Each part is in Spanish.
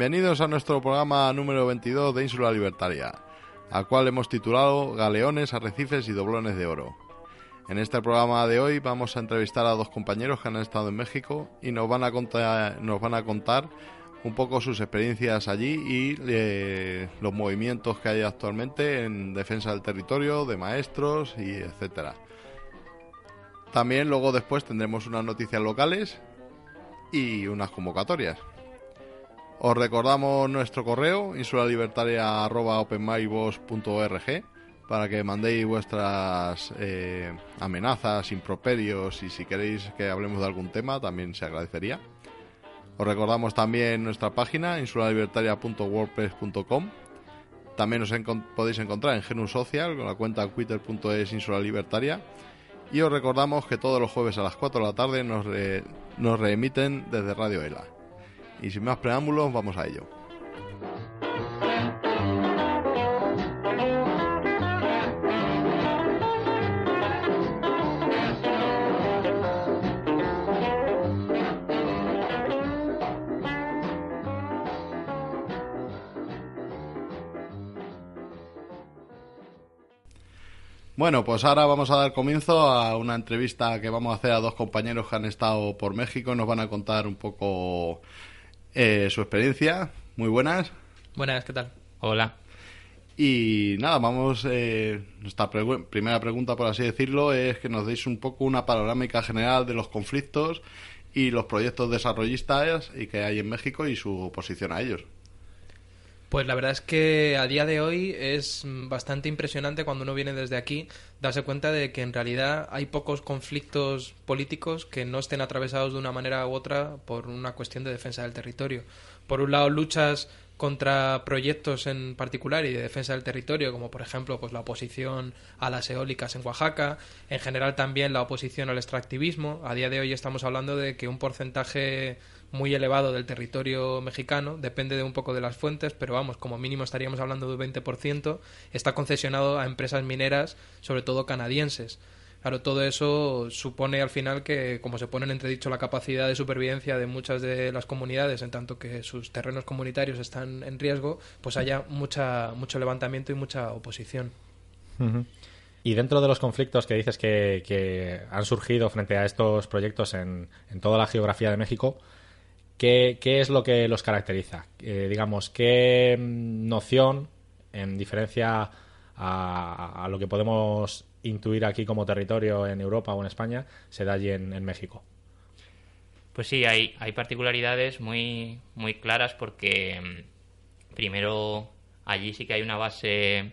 Bienvenidos a nuestro programa número 22 de Ínsula Libertaria, al cual hemos titulado Galeones, Arrecifes y Doblones de Oro. En este programa de hoy vamos a entrevistar a dos compañeros que han estado en México y nos van a contar, nos van a contar un poco sus experiencias allí y eh, los movimientos que hay actualmente en defensa del territorio, de maestros y etcétera. También luego después tendremos unas noticias locales y unas convocatorias. Os recordamos nuestro correo insulalibertaria.openmybos.org para que mandéis vuestras eh, amenazas, improperios y si queréis que hablemos de algún tema también se agradecería. Os recordamos también nuestra página insulalibertaria.wordpress.com También os podéis encontrar en Genus Social con la cuenta twitter.es insulalibertaria y os recordamos que todos los jueves a las 4 de la tarde nos, nos reemiten desde Radio ELA. Y sin más preámbulos, vamos a ello. Bueno, pues ahora vamos a dar comienzo a una entrevista que vamos a hacer a dos compañeros que han estado por México nos van a contar un poco eh, su experiencia. Muy buenas. Buenas, ¿qué tal? Hola. Y nada, vamos. Eh, nuestra primera pregunta, por así decirlo, es que nos deis un poco una panorámica general de los conflictos y los proyectos desarrollistas y que hay en México y su oposición a ellos. Pues la verdad es que a día de hoy es bastante impresionante cuando uno viene desde aquí darse cuenta de que en realidad hay pocos conflictos políticos que no estén atravesados de una manera u otra por una cuestión de defensa del territorio. Por un lado, luchas contra proyectos en particular y de defensa del territorio, como por ejemplo pues la oposición a las eólicas en Oaxaca, en general también la oposición al extractivismo. A día de hoy estamos hablando de que un porcentaje muy elevado del territorio mexicano, depende de un poco de las fuentes, pero vamos, como mínimo estaríamos hablando de un 20%, está concesionado a empresas mineras, sobre todo canadienses. Claro, todo eso supone al final que, como se pone en entredicho la capacidad de supervivencia de muchas de las comunidades, en tanto que sus terrenos comunitarios están en riesgo, pues haya mucha, mucho levantamiento y mucha oposición. Y dentro de los conflictos que dices que, han surgido frente a estos proyectos en, en toda la geografía de México, ¿Qué, es lo que los caracteriza? Eh, digamos, ¿qué noción, en diferencia a, lo que podemos intuir aquí como territorio en Europa o en España, se da allí en, México? Pues sí, hay, hay particularidades muy, muy claras porque mm, primero allí sí que hay una base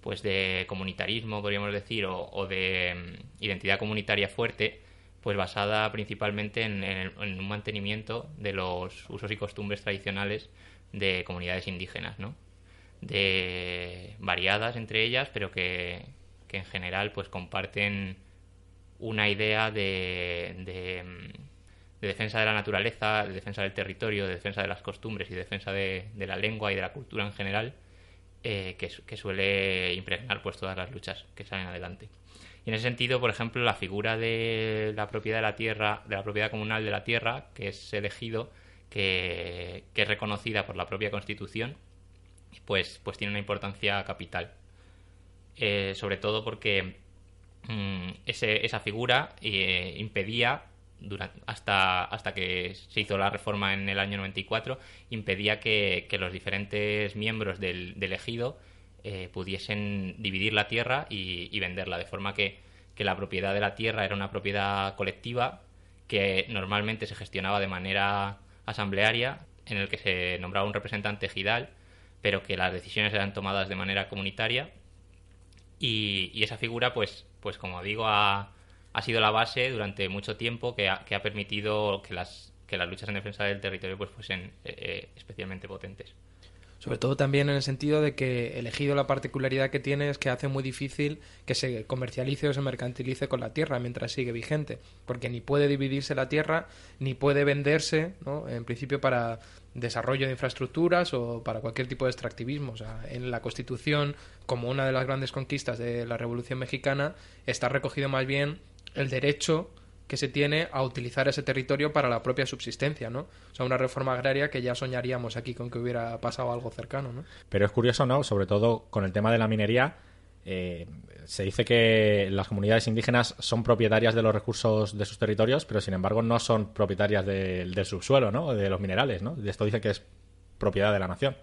pues de comunitarismo, podríamos decir, o de mm, identidad comunitaria fuerte pues basada principalmente en, un mantenimiento de los usos y costumbres tradicionales de comunidades indígenas, ¿no? De variadas entre ellas, pero que, en general pues comparten una idea de, defensa de la naturaleza, de defensa del territorio, de defensa de las costumbres y defensa de, la lengua y de la cultura en general, eh, que, que, suele impregnar pues todas las luchas que salen adelante. Y en ese sentido, por ejemplo, la figura de la propiedad de la tierra, de la propiedad comunal de la tierra, que es elegido, que, es reconocida por la propia Constitución, pues, pues tiene una importancia capital. Eh, sobre todo porque mm, esa figura eh, impedía, durante, hasta, hasta que se hizo la reforma en el año 94, impedía que, los diferentes miembros del, ejido eh, pudiesen dividir la tierra y, venderla, de forma que, que la propiedad de la tierra era una propiedad colectiva que normalmente se gestionaba de manera asamblearia, en el que se nombraba un representante ejidal, pero que las decisiones eran tomadas de manera comunitaria y, esa figura, pues, pues como digo, ha, ha, sido la base durante mucho tiempo que ha, que ha permitido que las, que las luchas en defensa del territorio pues fuesen eh, eh, especialmente potentes. Sobre todo también en el sentido de que elegido la particularidad que tiene es que hace muy difícil que se comercialice o se mercantilice con la tierra mientras sigue vigente, porque ni puede dividirse la tierra ni puede venderse, ¿no? en principio para desarrollo de infraestructuras o para cualquier tipo de extractivismo. O sea, en la Constitución, como una de las grandes conquistas de la Revolución Mexicana, está recogido más bien el derecho que se tiene a utilizar ese territorio para la propia subsistencia, ¿no? O sea, una reforma agraria que ya soñaríamos aquí con que hubiera pasado algo cercano, ¿no? Pero es curioso, ¿no? Sobre todo con el tema de la minería, eh, se dice que las comunidades indígenas son propietarias de los recursos de sus territorios, pero sin embargo no son propietarias del subsuelo, ¿no? De los minerales, ¿no? De esto dice que es propiedad de la nación.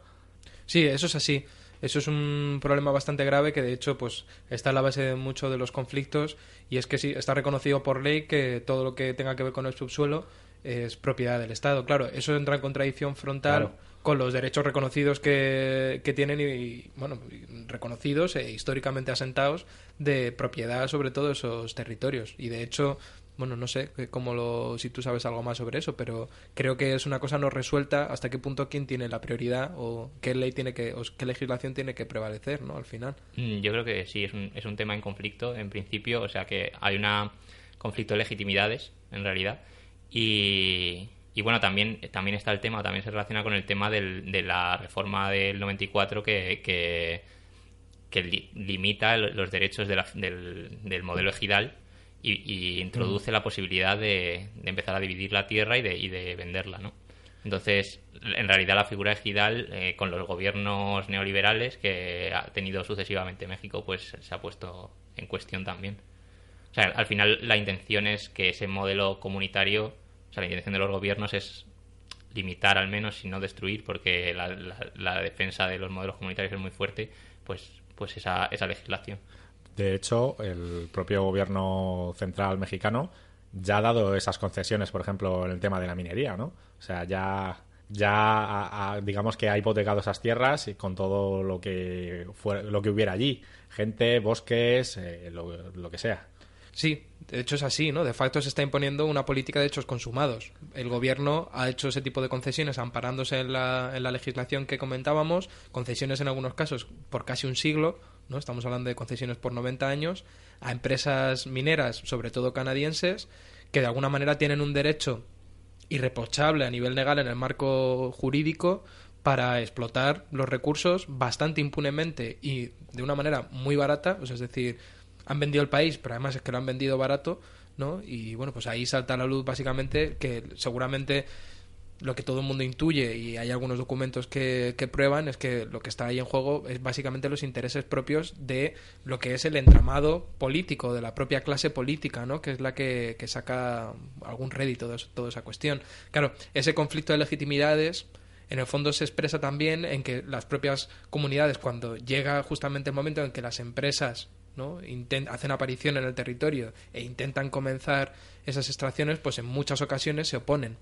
Sí, eso es así. Eso es un problema bastante grave que de hecho pues está a la base de muchos de los conflictos y es que sí está reconocido por ley que todo lo que tenga que ver con el subsuelo es propiedad del Estado. Claro, eso entra en contradicción frontal con los derechos reconocidos que, que tienen y, bueno, reconocidos e históricamente asentados de propiedad sobre todo esos territorios. Y de hecho, bueno, no sé cómo lo, si tú sabes algo más sobre eso, pero creo que es una cosa no resuelta hasta qué punto quién tiene la prioridad o qué ley tiene que, o qué legislación tiene que prevalecer, ¿no? Al final. Mm, yo creo que sí, es un, es un tema en conflicto, en principio, o sea que hay un conflicto de legitimidades, en realidad, y, bueno, también, también está el tema, también se relaciona con el tema del, de la reforma del 94 que, que, que limita los derechos del, del modelo ejidal y, introduce la posibilidad de, empezar a dividir la tierra y de, y de venderla, ¿no? Entonces, en realidad la figura ejidal, eh, con los gobiernos neoliberales que ha tenido sucesivamente México, pues se ha puesto en cuestión también. O sea, al final la intención es que ese modelo comunitario, o sea, la intención de los gobiernos es limitar al menos, si no destruir, porque la, la, defensa de los modelos comunitarios es muy fuerte, pues, pues esa, esa legislación. De hecho, el propio gobierno central mexicano ya ha dado esas concesiones, por ejemplo, en el tema de la minería, ¿no? O sea, ya, ya digamos que ha hipotecado esas tierras y con todo lo que, lo que hubiera allí. Gente, bosques, eh, lo, que sea. Sí, de hecho es así, ¿no? De facto se está imponiendo una política de hechos consumados. El gobierno ha hecho ese tipo de concesiones amparándose en la, en la legislación que comentábamos, concesiones en algunos casos por casi un siglo, Estamos hablando de concesiones por 90 años a empresas mineras, sobre todo canadienses, que de alguna manera tienen un derecho irreprochable a nivel legal en el marco jurídico para explotar los recursos bastante impunemente y de una manera muy barata, es decir, han vendido el país, pero además es que lo han vendido barato, ¿no? Y bueno, pues ahí salta a la luz básicamente que seguramente lo que todo el mundo intuye y hay algunos documentos que, prueban es que lo que está ahí en juego es básicamente los intereses propios de lo que es el entramado político, de la propia clase política, ¿no? que es la que, saca algún rédito de toda esa cuestión. Claro, ese conflicto de legitimidades en el fondo se expresa también en que las propias comunidades, cuando llega justamente el momento en que las empresas ¿no? hacen aparición en el territorio e intentan comenzar esas extracciones, pues en muchas ocasiones se oponen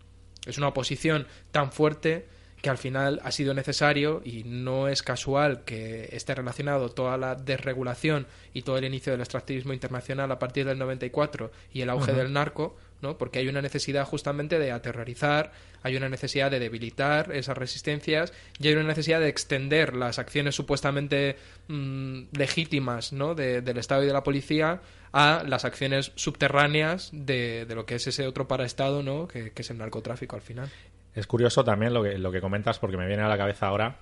es una oposición tan fuerte que al final ha sido necesario y no es casual que esté relacionado toda la desregulación y todo el inicio del extractivismo internacional a partir del 94 y el auge del narco, ¿no? Porque hay una necesidad justamente de aterrorizar, hay una necesidad de debilitar esas resistencias y hay una necesidad de extender las acciones supuestamente mm, legítimas, ¿no? del Estado y de la policía a las acciones subterráneas de, de lo que es ese otro paraestado, ¿no? Que, es el narcotráfico al final. Es curioso también lo que, lo que comentas porque me viene a la cabeza ahora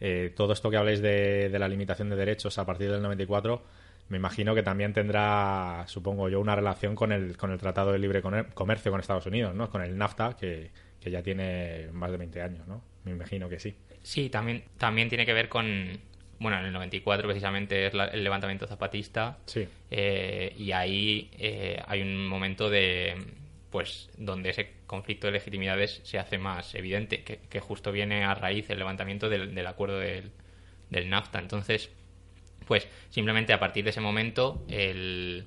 eh, todo esto que habléis de, de la limitación de derechos a partir del 94 me imagino que también tendrá, supongo yo, una relación con el, con el Tratado de Libre Comercio con Estados Unidos, ¿no? Con el NAFTA, que, que ya tiene más de 20 años, ¿no? Me imagino que sí. Sí, también, también tiene que ver con, bueno, en el 94 precisamente es el levantamiento zapatista. Sí. Eh, y ahí eh, hay un momento de, pues, donde ese conflicto de legitimidades se hace más evidente, que, justo viene a raíz del levantamiento del, del acuerdo del, del NAFTA. Entonces, pues, simplemente a partir de ese momento, el,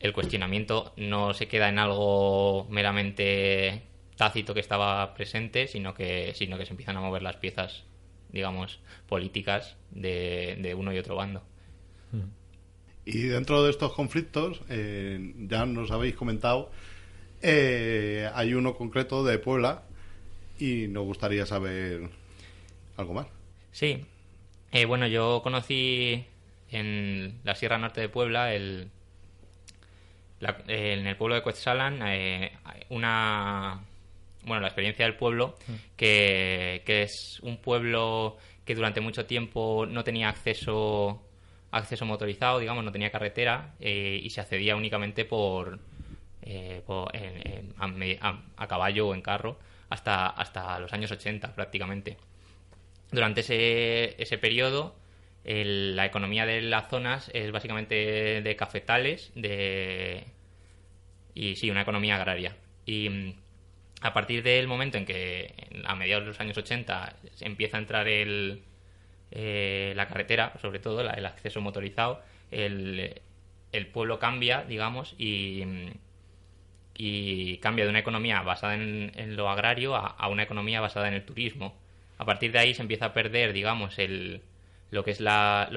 el cuestionamiento no se queda en algo meramente tácito que estaba presente, sino que, sino que se empiezan a mover las piezas, digamos, políticas de, uno y otro bando. Y dentro de estos conflictos, eh, ya nos habéis comentado, eh, hay uno concreto de Puebla y nos gustaría saber algo más. Sí, eh, bueno, yo conocí en la Sierra Norte de Puebla el, en el pueblo de Cuetzalan una bueno, la experiencia del pueblo, mm. que, es un pueblo que durante mucho tiempo no tenía acceso acceso motorizado, digamos, no tenía carretera eh, y se accedía únicamente por, eh, a, caballo o en carro hasta, hasta los años 80 prácticamente. Durante ese, ese periodo, la economía de las zonas es básicamente de cafetales de, y sí, una economía agraria. Y mm, a partir del momento en que a mediados de los años 80 empieza a entrar el, eh, la carretera, sobre todo el acceso motorizado, el, pueblo cambia, digamos, y, y, cambia de una economía basada en, lo agrario a, una economía basada en el turismo. A partir de ahí se empieza a perder, digamos, el, lo que es la,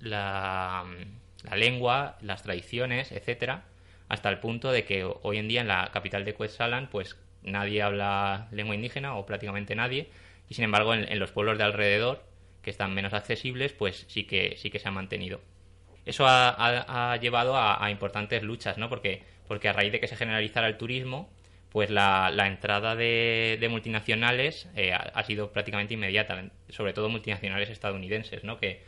la, la lengua, las tradiciones, etcétera, hasta el punto de que hoy en día en la capital de Cuetzalan pues nadie habla lengua indígena o prácticamente nadie y sin embargo en, los pueblos de alrededor que están menos accesibles pues sí que sí que se ha mantenido. Eso ha, llevado a, importantes luchas no porque porque a raíz de que se generalizara el turismo pues la, entrada de, multinacionales eh, ha, sido prácticamente inmediata sobre todo multinacionales estadounidenses no que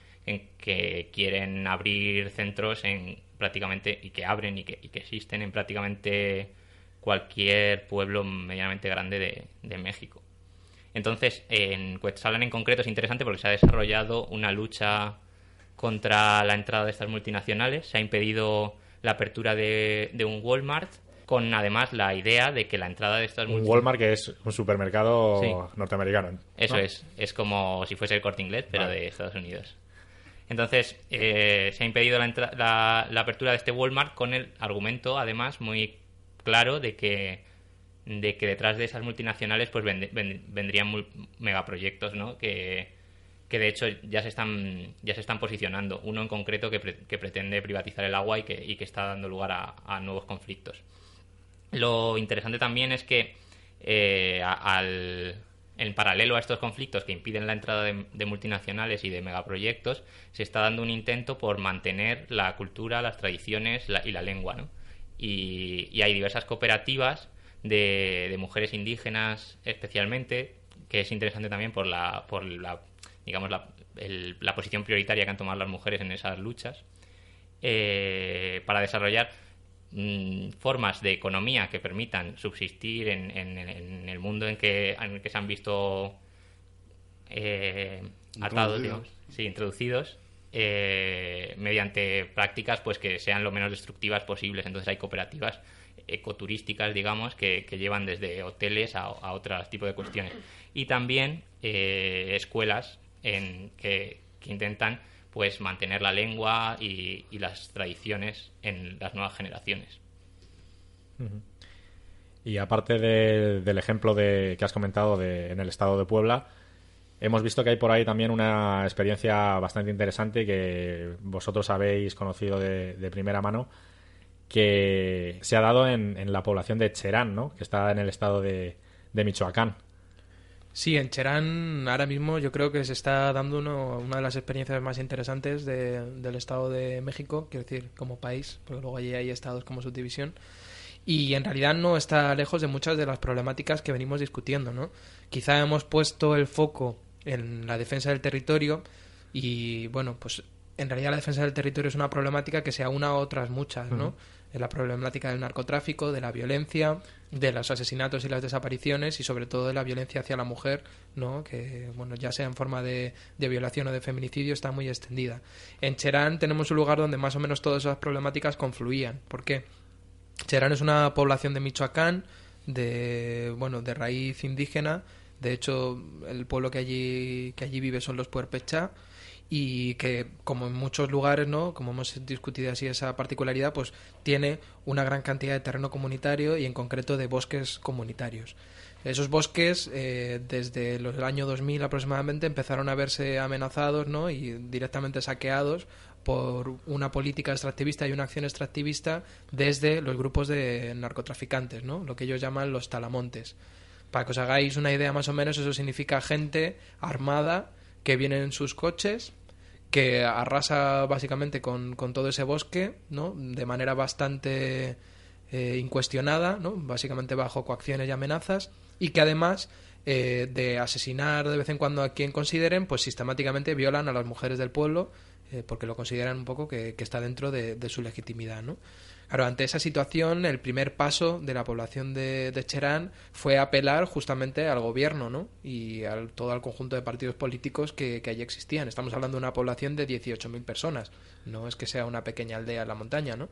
que quieren abrir centros en prácticamente y que abren y que, que existen en prácticamente cualquier pueblo medianamente grande de, México. Entonces, en Cuetzalan en concreto es interesante porque se ha desarrollado una lucha contra la entrada de estas multinacionales, se ha impedido la apertura de, un Walmart, con además la idea de que la entrada de estas Un Walmart que es un supermercado norteamericano. Eso es, es como si fuese el corte inglés, pero de Estados Unidos. Entonces, eh, se ha impedido la, la, apertura de este Walmart con el argumento, además, muy claro de que, de que detrás de esas multinacionales pues vendrían megaproyectos, ¿no? Que, que de hecho ya se están, ya se están posicionando. Uno en concreto que, que pretende privatizar el agua y que, y que está dando lugar a, nuevos conflictos. Lo interesante también es que eh, al, en paralelo a estos conflictos que impiden la entrada de, multinacionales y de megaproyectos, se está dando un intento por mantener la cultura, las tradiciones y la lengua. ¿no? Y, hay diversas cooperativas de, mujeres indígenas especialmente, que es interesante también por la, por la digamos, la, la posición prioritaria que han tomado las mujeres en esas luchas, eh, para desarrollar Mm, formas de economía que permitan subsistir en, el mundo en que, en que se han visto eh, atados, sí, introducidos, eh, mediante prácticas pues que sean lo menos destructivas posibles. Entonces hay cooperativas ecoturísticas, digamos, que, llevan desde hoteles a, a otros tipos de cuestiones. Y también eh, escuelas en que, que intentan pues mantener la lengua y, las tradiciones en las nuevas generaciones. Y aparte del ejemplo de, que has comentado de, en el estado de Puebla, hemos visto que hay por ahí también una experiencia bastante interesante que vosotros habéis conocido de, primera mano, que se ha dado en, la población de Cherán, ¿no? que está en el estado de Michoacán. Sí, en Cherán ahora mismo yo creo que se está dando una de las experiencias más interesantes del Estado de México, quiero decir, como país, porque luego allí hay estados como subdivisión. Y en realidad no está lejos de muchas de las problemáticas que venimos discutiendo, ¿no? Quizá hemos puesto el foco en la defensa del territorio y, bueno, pues en realidad la defensa del territorio es una problemática que se aúna a otras muchas, ¿no? En la problemática del narcotráfico, de la violencia, de los asesinatos y las desapariciones y sobre todo de la violencia hacia la mujer, ¿no? que bueno, ya sea en forma de, de violación o de feminicidio está muy extendida. En Cherán tenemos un lugar donde más o menos todas esas problemáticas confluían. ¿Por qué? Cherán es una población de Michoacán de bueno de raíz indígena. De hecho, el pueblo que allí que allí vive son los puerpechá y que como en muchos lugares, ¿no? Como hemos discutido así esa particularidad, pues tiene una gran cantidad de terreno comunitario y en concreto de bosques comunitarios. Esos bosques, eh, desde el año 2000 aproximadamente, empezaron a verse amenazados ¿no? y directamente saqueados por una política extractivista y una acción extractivista desde los grupos de narcotraficantes, ¿no? lo que ellos llaman los talamontes. Para que os hagáis una idea más o menos, eso significa gente armada que viene en sus coches, que arrasa básicamente con, con todo ese bosque, ¿no? De manera bastante eh, incuestionada, ¿no? Básicamente bajo coacciones y amenazas, y que además eh, de asesinar de vez en cuando a quien consideren, pues sistemáticamente violan a las mujeres del pueblo, eh, porque lo consideran un poco que, que está dentro de, de, su legitimidad, ¿no? Ante esa situación, el primer paso de la población de, de Cherán fue apelar justamente al gobierno, ¿no? Y al todo al conjunto de partidos políticos que, que allí existían. Estamos hablando de una población de 18.000 personas. No es que sea una pequeña aldea en la montaña, ¿no?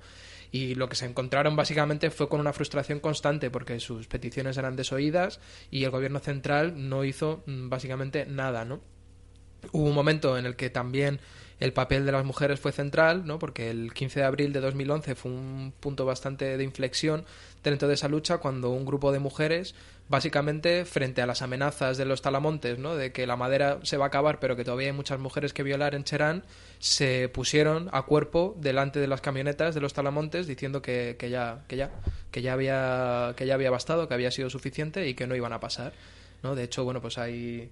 Y lo que se encontraron básicamente fue con una frustración constante porque sus peticiones eran desoídas y el gobierno central no hizo mm, básicamente nada, ¿no? Hubo un momento en el que también el papel de las mujeres fue central, ¿no? porque el 15 de abril de 2011 fue un punto bastante de inflexión dentro de esa lucha cuando un grupo de mujeres básicamente frente a las amenazas de los talamontes, ¿no? de que la madera se va a acabar pero que todavía hay muchas mujeres que violar en Cherán, se pusieron a cuerpo delante de las camionetas de los talamontes diciendo que, que ya que ya que ya había que ya había bastado, que había sido suficiente y que no iban a pasar, ¿no? De hecho, bueno, pues hay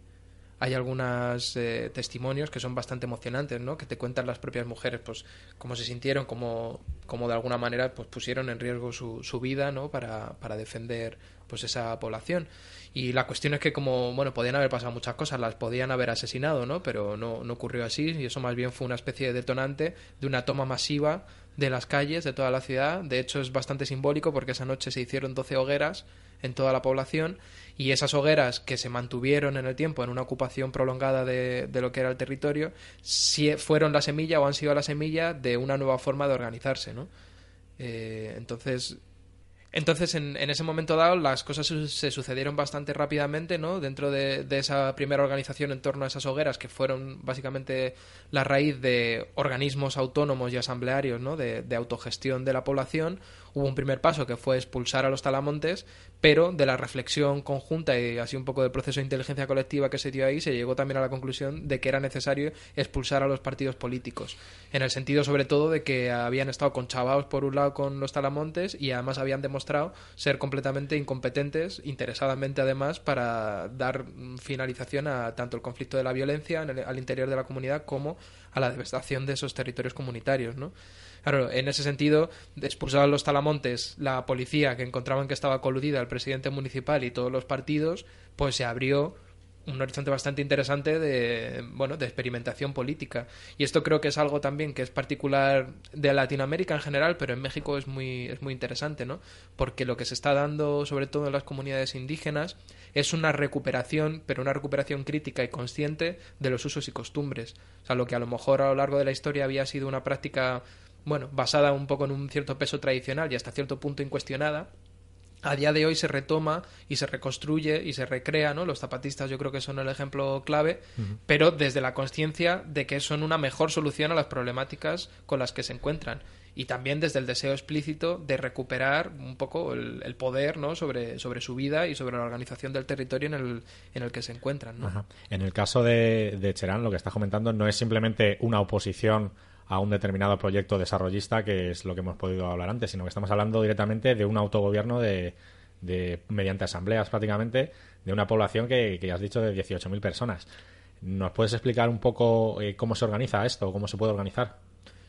hay algunos eh, testimonios que son bastante emocionantes, ¿no? Que te cuentan las propias mujeres, pues, cómo se sintieron, cómo, cómo de alguna manera, pues, pusieron en riesgo su, su vida, ¿no? Para, para defender, pues, esa población. Y la cuestión es que, como, bueno, podían haber pasado muchas cosas, las podían haber asesinado, ¿no? Pero no, no ocurrió así, y eso más bien fue una especie de detonante de una toma masiva de las calles de toda la ciudad. De hecho, es bastante simbólico porque esa noche se hicieron 12 hogueras en toda la población y esas hogueras que se mantuvieron en el tiempo en una ocupación prolongada de, de lo que era el territorio si fueron la semilla o han sido la semilla de una nueva forma de organizarse ¿no? Eh, entonces entonces, en, en, ese momento dado, las cosas se sucedieron bastante rápidamente, ¿no? Dentro de, de, esa primera organización en torno a esas hogueras, que fueron básicamente la raíz de organismos autónomos y asamblearios, ¿no? De, de autogestión de la población, hubo un primer paso que fue expulsar a los talamontes, pero de la reflexión conjunta y así un poco del proceso de inteligencia colectiva que se dio ahí, se llegó también a la conclusión de que era necesario expulsar a los partidos políticos, en el sentido sobre todo de que habían estado conchavados por un lado con los talamontes y además habían demostrado ser completamente incompetentes, interesadamente además, para dar finalización a tanto el conflicto de la violencia el, al interior de la comunidad como a la devastación de esos territorios comunitarios, ¿no? Claro, en ese sentido, expulsaron los talamontes la policía que encontraban que estaba coludida el presidente municipal y todos los partidos, pues se abrió un horizonte bastante interesante de bueno de experimentación política. Y esto creo que es algo también que es particular de Latinoamérica en general pero en México es muy es muy interesante no porque lo que se está dando sobre todo en las comunidades indígenas es una recuperación pero una recuperación crítica y consciente de los usos y costumbres. O sea lo que a lo mejor a lo largo de la historia había sido una práctica bueno basada un poco en un cierto peso tradicional y hasta cierto punto incuestionada a día de hoy se retoma y se reconstruye y se recrea, ¿no? Los zapatistas yo creo que son el ejemplo clave, uh -huh. pero desde la conciencia de que son una mejor solución a las problemáticas con las que se encuentran y también desde el deseo explícito de recuperar un poco el, el poder ¿no? sobre, sobre su vida y sobre la organización del territorio en el, en el que se encuentran. ¿no? Ajá. En el caso de, de Cherán, lo que estás comentando no es simplemente una oposición a un determinado proyecto desarrollista, que es lo que hemos podido hablar antes, sino que estamos hablando directamente de un autogobierno de, de mediante asambleas prácticamente de una población que, que ya has dicho de 18.000 personas. ¿Nos puedes explicar un poco eh, cómo se organiza esto, cómo se puede organizar?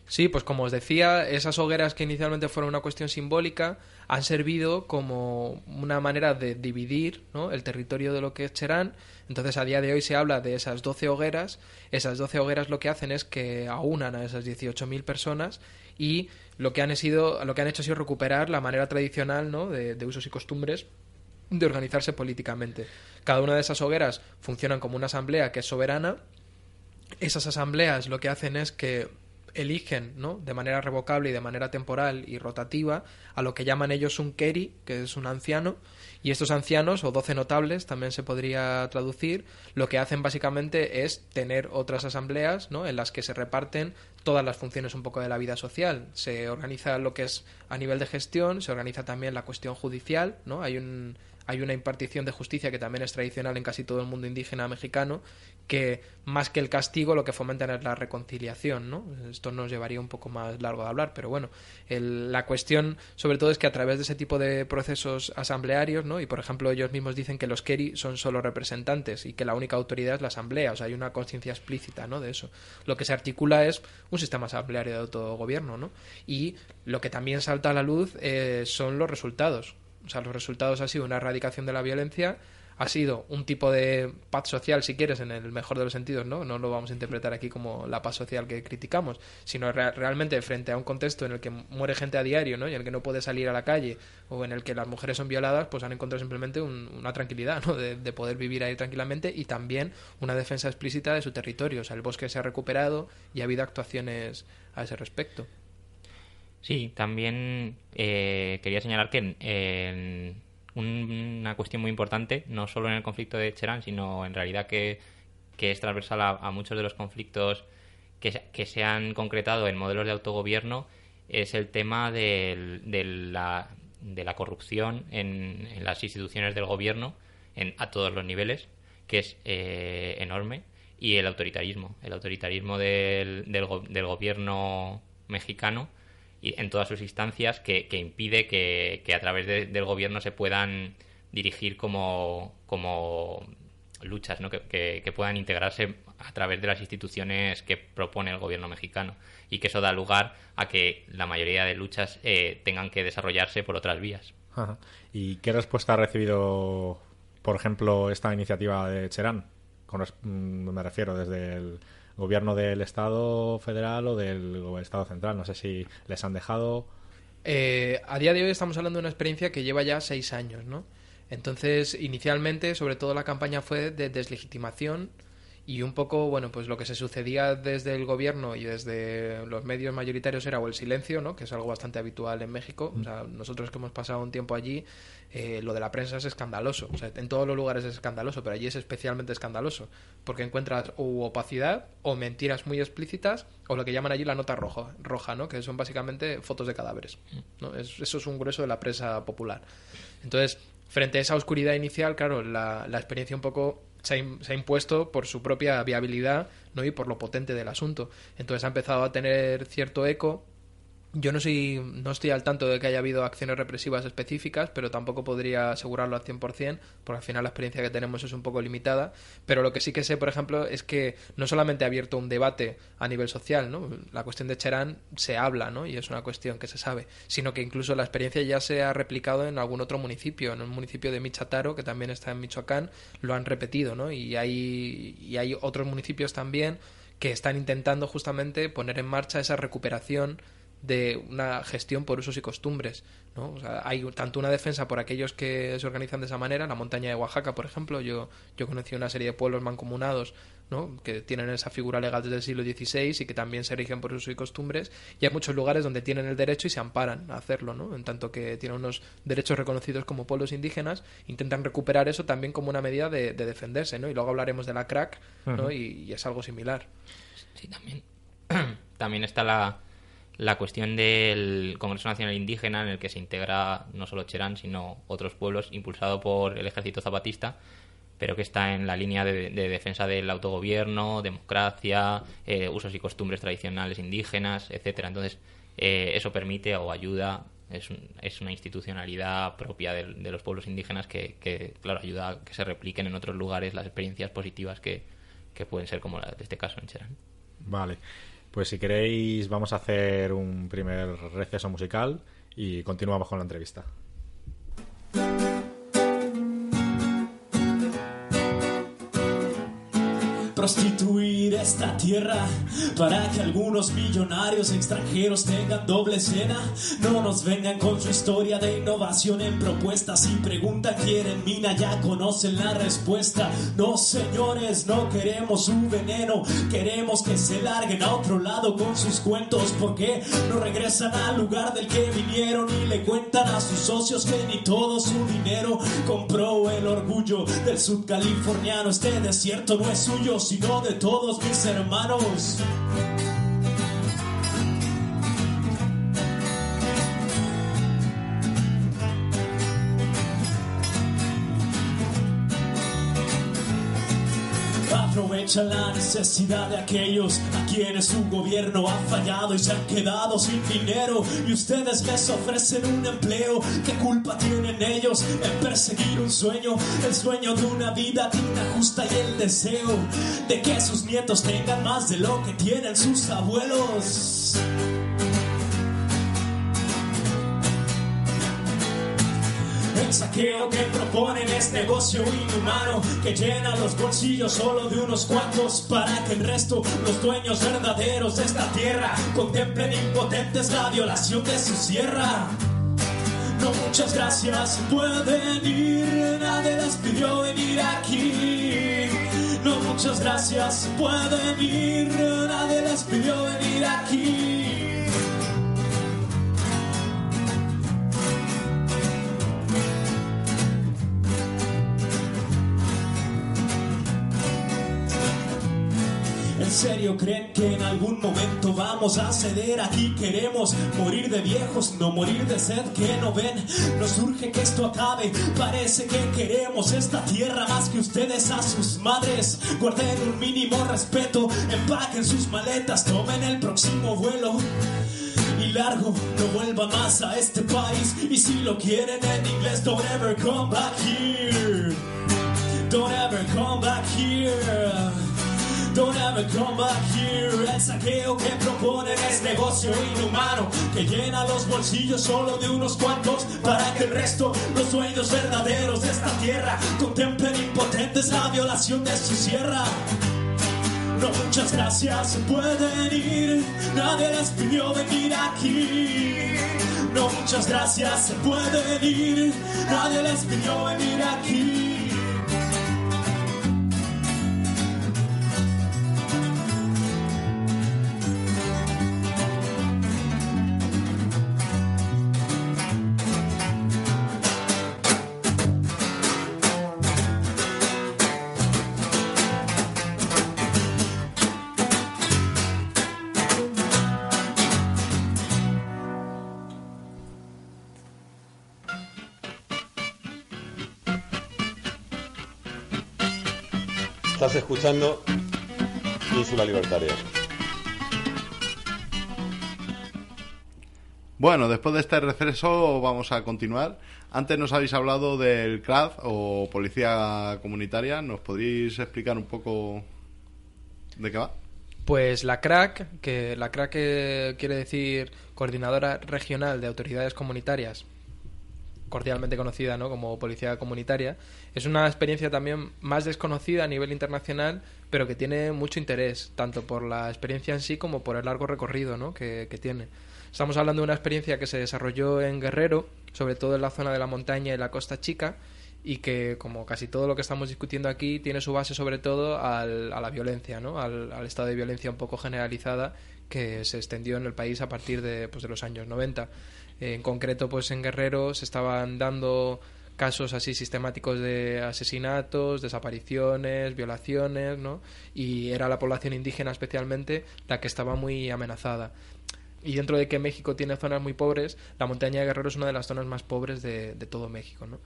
Sí, pues como os decía, esas hogueras que inicialmente fueron una cuestión simbólica han servido como una manera de dividir el territorio de lo que es Cherán. Entonces, a día de hoy se habla de esas 12 hogueras. Esas 12 hogueras lo que hacen es que aunan a esas 18.000 personas y lo que han, sido, lo que han hecho ha sido recuperar la manera tradicional ¿no? de, de usos y costumbres de organizarse políticamente. Cada una de esas hogueras funcionan como una asamblea que es soberana. Esas asambleas lo que hacen es que eligen ¿no? de manera revocable y de manera temporal y rotativa a lo que llaman ellos un keri, que es un anciano, y estos ancianos, o doce notables, también se podría traducir, lo que hacen básicamente es tener otras asambleas ¿no? en las que se reparten todas las funciones un poco de la vida social. Se organiza lo que es a nivel de gestión, se organiza también la cuestión judicial, ¿no? Hay un hay una impartición de justicia que también es tradicional en casi todo el mundo indígena mexicano, que más que el castigo lo que fomentan es la reconciliación, ¿no? Esto nos llevaría un poco más largo de hablar, pero bueno, la cuestión sobre todo es que a través de ese tipo de procesos asamblearios, ¿no? Y por ejemplo ellos mismos dicen que los Keri son solo representantes y que la única autoridad es la asamblea, o sea, hay una conciencia explícita, ¿no? De eso. Lo que se articula es un sistema asambleario de autogobierno, ¿no? Y lo que también salta a la luz eh, son los resultados o sea, los resultados han sido una erradicación de la violencia, ha sido un tipo de paz social, si quieres, en el mejor de los sentidos, ¿no? No lo vamos a interpretar aquí como la paz social que criticamos, sino realmente frente a un contexto en el que muere gente a diario, ¿no? Y en el que no puede salir a la calle o en el que las mujeres son violadas, pues han encontrado simplemente una tranquilidad, ¿no? De, de, poder vivir ahí tranquilamente y también una defensa explícita de su territorio. O sea, el bosque se ha recuperado y ha habido actuaciones a ese respecto. Sí, también eh, quería señalar que una cuestión muy importante, no solo en el conflicto de Cherán, sino en realidad que, es transversal a, muchos de los conflictos que, se han concretado en modelos de autogobierno, es el tema de, la, de la corrupción en, las instituciones del gobierno en, a todos los niveles, que es eh, enorme, y el autoritarismo. El autoritarismo del, del, del gobierno mexicano en todas sus instancias que, impide que, a través del gobierno se puedan dirigir como, como luchas, ¿no? que, puedan integrarse a través de las instituciones que propone el gobierno mexicano y que eso da lugar a que la mayoría de luchas eh, tengan que desarrollarse por otras vías. ¿Y qué respuesta ha recibido, por ejemplo, esta iniciativa de Cherán? Mm, me refiero desde el gobierno del Estado federal o del Estado central. No sé si les han dejado. Eh, a día de hoy estamos hablando de una experiencia que lleva ya seis años, ¿no? Entonces, inicialmente, sobre todo la campaña fue de deslegitimación y un poco, bueno, pues lo que se sucedía desde el gobierno y desde los medios mayoritarios era o el silencio, ¿no? Que es algo bastante habitual en México. O sea, nosotros que hemos pasado un tiempo allí, eh, lo de la prensa es escandaloso. O sea, en todos los lugares es escandaloso, pero allí es especialmente escandaloso. Porque encuentras o opacidad o mentiras muy explícitas o lo que llaman allí la nota roja, roja ¿no? Que son básicamente fotos de cadáveres. ¿no? eso es un grueso de la prensa popular. Entonces, frente a esa oscuridad inicial, claro, la, la experiencia un poco se ha, impuesto por su propia viabilidad ¿no? y por lo potente del asunto. Entonces ha empezado a tener cierto eco yo no, soy, no estoy al tanto de que haya habido acciones represivas específicas, pero tampoco podría asegurarlo al 100%, porque al final la experiencia que tenemos es un poco limitada. Pero lo que sí que sé, por ejemplo, es que no solamente ha abierto un debate a nivel social, ¿no? la cuestión de Cherán se habla ¿no? y es una cuestión que se sabe, sino que incluso la experiencia ya se ha replicado en algún otro municipio, en un municipio de Michataro, que también está en Michoacán, lo han repetido, ¿no? y, hay, y hay otros municipios también que están intentando justamente poner en marcha esa recuperación de una gestión por usos y costumbres. ¿no? O sea, hay tanto una defensa por aquellos que se organizan de esa manera, la montaña de Oaxaca, por ejemplo, yo, yo conocí una serie de pueblos mancomunados ¿no? que tienen esa figura legal desde el siglo XVI y que también se rigen por usos y costumbres, y hay muchos lugares donde tienen el derecho y se amparan a hacerlo, ¿no? en tanto que tienen unos derechos reconocidos como pueblos indígenas, intentan recuperar eso también como una medida de, defenderse, ¿no? y luego hablaremos de la crack, ¿no? y, y es algo similar. Sí, también. también está la la cuestión del Congreso Nacional Indígena, en el que se integra no solo Cherán, sino otros pueblos, impulsado por el ejército zapatista, pero que está en la línea de, defensa del autogobierno, democracia, eh, usos y costumbres tradicionales indígenas, etcétera. Entonces, eh, eso permite o ayuda, es, es una institucionalidad propia de, los pueblos indígenas que, claro, ayuda a que se repliquen en otros lugares las experiencias positivas que, que pueden ser como la de este caso en Cherán. Vale. Pues si queréis vamos a hacer un primer receso musical y continuamos con la entrevista. Prostituir esta tierra para que algunos millonarios extranjeros tengan doble cena. No nos vengan con su historia de innovación en propuestas. Si preguntan, quieren mina, ya conocen la respuesta. No, señores, no queremos su veneno. Queremos que se larguen a otro lado con sus cuentos. Porque no regresan al lugar del que vinieron y le cuentan a sus socios que ni todo su dinero compró el orgullo del subcaliforniano. Este desierto no es suyo sino de todos mis hermanos. Aprovecha la necesidad de aquellos a quienes su gobierno ha fallado y se han quedado sin dinero. Y ustedes les ofrecen un empleo. ¿Qué culpa tienen ellos en perseguir un sueño? El sueño de una vida digna, justa y el deseo de que sus nietos tengan más de lo que tienen sus abuelos. El saqueo que proponen es negocio inhumano que llena los bolsillos solo de unos cuantos para que el resto, los dueños verdaderos de esta tierra, contemplen impotentes la violación de su sierra. No, muchas gracias, pueden ir, nadie les pidió venir aquí. No, muchas gracias, pueden ir, nadie les pidió venir aquí. Serio creen que en algún momento vamos a ceder? Aquí queremos morir de viejos, no morir de sed que no ven. Nos urge que esto acabe. Parece que queremos esta tierra más que ustedes a sus madres. Guarden un mínimo respeto, empaquen sus maletas, tomen el próximo vuelo y largo. No vuelva más a este país. Y si lo quieren en inglés, don't ever come back here. Don't ever come back here. Don't ever come back here. El saqueo que proponen es negocio inhumano que llena los bolsillos solo de unos cuantos para que el resto, los dueños verdaderos de esta tierra, contemplen impotentes la violación de su sierra. No, muchas gracias, se pueden ir. Nadie les pidió venir aquí. No, muchas gracias, se pueden ir. Nadie les pidió venir aquí. Estás escuchando Ínsula Libertaria. Bueno, después de este receso vamos a continuar. Antes nos habéis hablado del CRAD o Policía Comunitaria. ¿Nos podríais explicar un poco de qué va? Pues la CRAC, que la CRAC eh, quiere decir Coordinadora Regional de Autoridades Comunitarias, cordialmente conocida ¿no? como Policía Comunitaria, es una experiencia también más desconocida a nivel internacional, pero que tiene mucho interés, tanto por la experiencia en sí como por el largo recorrido ¿no? que, tiene. Estamos hablando de una experiencia que se desarrolló en Guerrero, sobre todo en la zona de la montaña y la costa chica, y que, como casi todo lo que estamos discutiendo aquí, tiene su base sobre todo al, a la violencia, ¿no? Al, al, estado de violencia un poco generalizada que se extendió en el país a partir de, pues, de los años 90. En concreto, pues en Guerrero se estaban dando casos así sistemáticos de asesinatos, desapariciones, violaciones, ¿no? Y era la población indígena especialmente la que estaba muy amenazada. Y dentro de que México tiene zonas muy pobres, la montaña de Guerrero es una de las zonas más pobres de, de todo México, ¿no?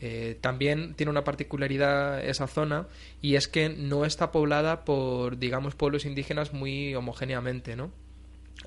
Eh, también tiene una particularidad esa zona y es que no está poblada por, digamos, pueblos indígenas muy homogéneamente, ¿no?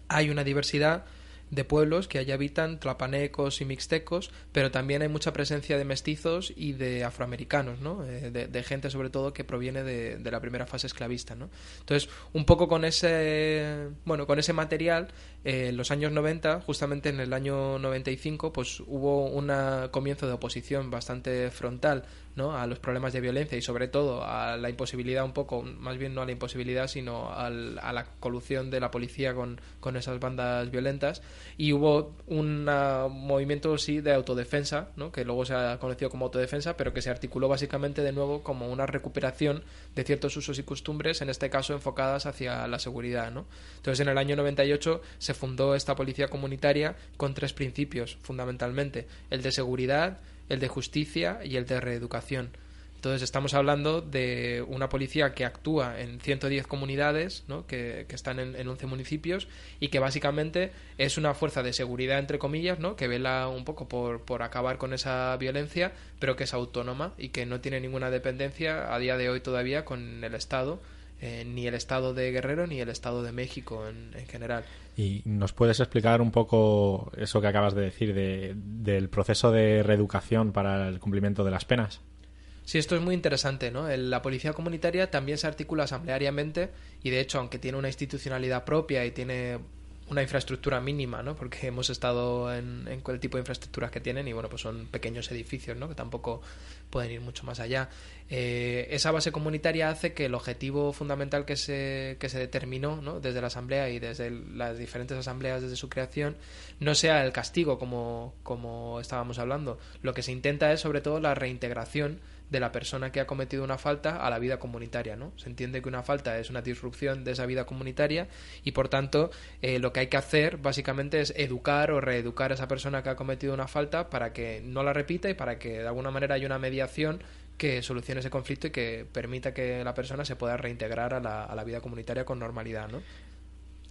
Hay una diversidad de pueblos que allí habitan tlapanecos y mixtecos, pero también hay mucha presencia de mestizos y de afroamericanos, ¿no? Eh, de, gente sobre todo que proviene de, la primera fase esclavista. ¿no? Entonces, un poco con ese, bueno, con ese material, eh, en los años 90, justamente en el año 95, pues hubo un comienzo de oposición bastante frontal ¿no? a los problemas de violencia y sobre todo a la imposibilidad un poco, más bien no a la imposibilidad, sino a la colusión de la policía con, con esas bandas violentas y hubo un movimiento sí de autodefensa, ¿no? que luego se ha conocido como autodefensa, pero que se articuló básicamente de nuevo como una recuperación de ciertos usos y costumbres, en este caso enfocadas hacia la seguridad. ¿no? Entonces en el año 98 se fundó esta policía comunitaria con tres principios fundamentalmente, el de seguridad, el de justicia y el de reeducación. Entonces estamos hablando de una policía que actúa en 110 comunidades, ¿no? que, están en, en, 11 municipios y que básicamente es una fuerza de seguridad, entre comillas, ¿no? que vela un poco por, por acabar con esa violencia, pero que es autónoma y que no tiene ninguna dependencia a día de hoy todavía con el Estado. Eh, ni el Estado de Guerrero ni el Estado de México en, en, general. ¿Y nos puedes explicar un poco eso que acabas de decir de, del proceso de reeducación para el cumplimiento de las penas? Sí, esto es muy interesante, ¿no? La policía comunitaria también se articula asambleariamente y de hecho, aunque tiene una institucionalidad propia y tiene una infraestructura mínima, ¿no? Porque hemos estado en, en el tipo de infraestructuras que tienen y bueno, pues son pequeños edificios, ¿no? Que tampoco pueden ir mucho más allá. Eh, esa base comunitaria hace que el objetivo fundamental que se, que se determinó ¿no? desde la asamblea y desde las diferentes asambleas desde su creación no sea el castigo como, como estábamos hablando. Lo que se intenta es sobre todo la reintegración de la persona que ha cometido una falta a la vida comunitaria, ¿no? Se entiende que una falta es una disrupción de esa vida comunitaria y por tanto eh, lo que hay que hacer básicamente es educar o reeducar a esa persona que ha cometido una falta para que no la repita y para que de alguna manera haya una mediación que solucione ese conflicto y que permita que la persona se pueda reintegrar a la, a la vida comunitaria con normalidad, ¿no?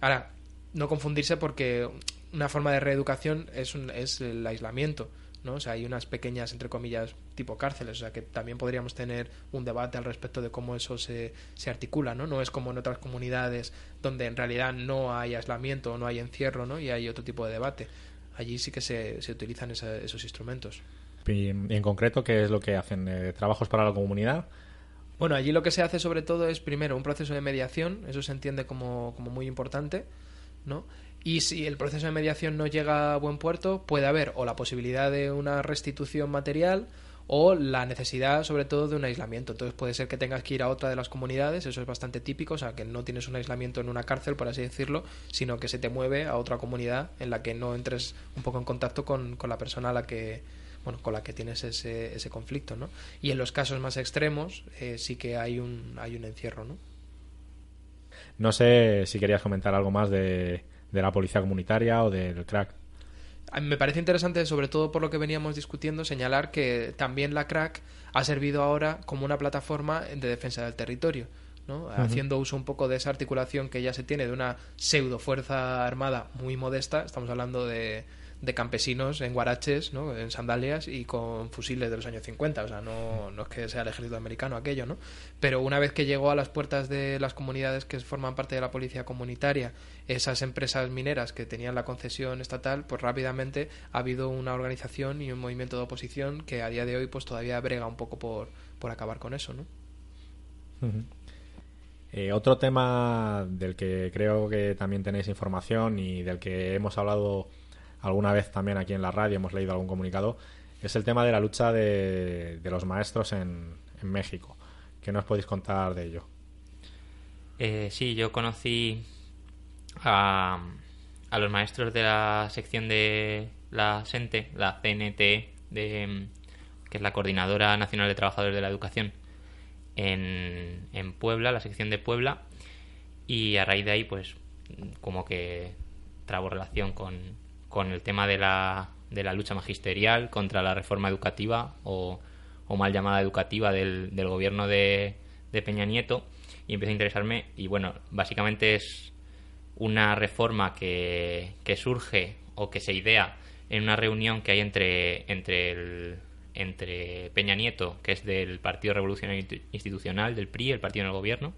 Ahora, no confundirse porque una forma de reeducación es, un, es el aislamiento ¿no? O sea, hay unas pequeñas, entre comillas, tipo cárceles, o sea, que también podríamos tener un debate al respecto de cómo eso se, se articula, ¿no? No es como en otras comunidades donde en realidad no hay aislamiento, no hay encierro, ¿no? Y hay otro tipo de debate. Allí sí que se, se utilizan esos instrumentos. Y en concreto, ¿qué es lo que hacen? Eh, ¿Trabajos para la comunidad? Bueno, allí lo que se hace sobre todo es primero un proceso de mediación, eso se entiende como, como muy importante, ¿no? Y si el proceso de mediación no llega a buen puerto, puede haber o la posibilidad de una restitución material o la necesidad sobre todo de un aislamiento. Entonces puede ser que tengas que ir a otra de las comunidades, eso es bastante típico, o sea, que no tienes un aislamiento en una cárcel, por así decirlo, sino que se te mueve a otra comunidad en la que no entres un poco en contacto con, con la persona a la que bueno, con la que tienes ese, ese conflicto, ¿no? Y en los casos más extremos eh, sí que hay un, hay un encierro, ¿no? No sé si querías comentar algo más de, de la policía comunitaria o del crack. Me parece interesante, sobre todo por lo que veníamos discutiendo, señalar que también la crack ha servido ahora como una plataforma de defensa del territorio. ¿no? haciendo uso un poco de esa articulación que ya se tiene de una pseudo fuerza armada muy modesta, estamos hablando de de campesinos en guaraches, ¿no? en sandalias y con fusiles de los años 50. O sea, no, no es que sea el ejército americano aquello, ¿no? Pero una vez que llegó a las puertas de las comunidades que forman parte de la policía comunitaria, esas empresas mineras que tenían la concesión estatal, pues rápidamente ha habido una organización y un movimiento de oposición que a día de hoy pues todavía brega un poco por, por acabar con eso, ¿no? Eh, otro tema del que creo que también tenéis información y del que hemos hablado alguna vez también aquí en la radio, hemos leído algún comunicado, es el tema de la lucha de, los maestros en, México. ¿Qué nos podéis contar de ello? Eh, sí, yo conocí a, a, los maestros de la sección de la SENTE, la CNT, de, que es la Coordinadora Nacional de Trabajadores de la Educación, en, en Puebla, la sección de Puebla, y a raíz de ahí, pues, como que trabo relación con, con el tema de la, de la lucha magisterial contra la reforma educativa o, mal llamada educativa del, del gobierno de, de, Peña Nieto y empecé a interesarme y bueno, básicamente es una reforma que, que surge o que se idea en una reunión que hay entre, entre, el, entre Peña Nieto, que es del Partido Revolucionario Institucional, del PRI, el partido en el gobierno,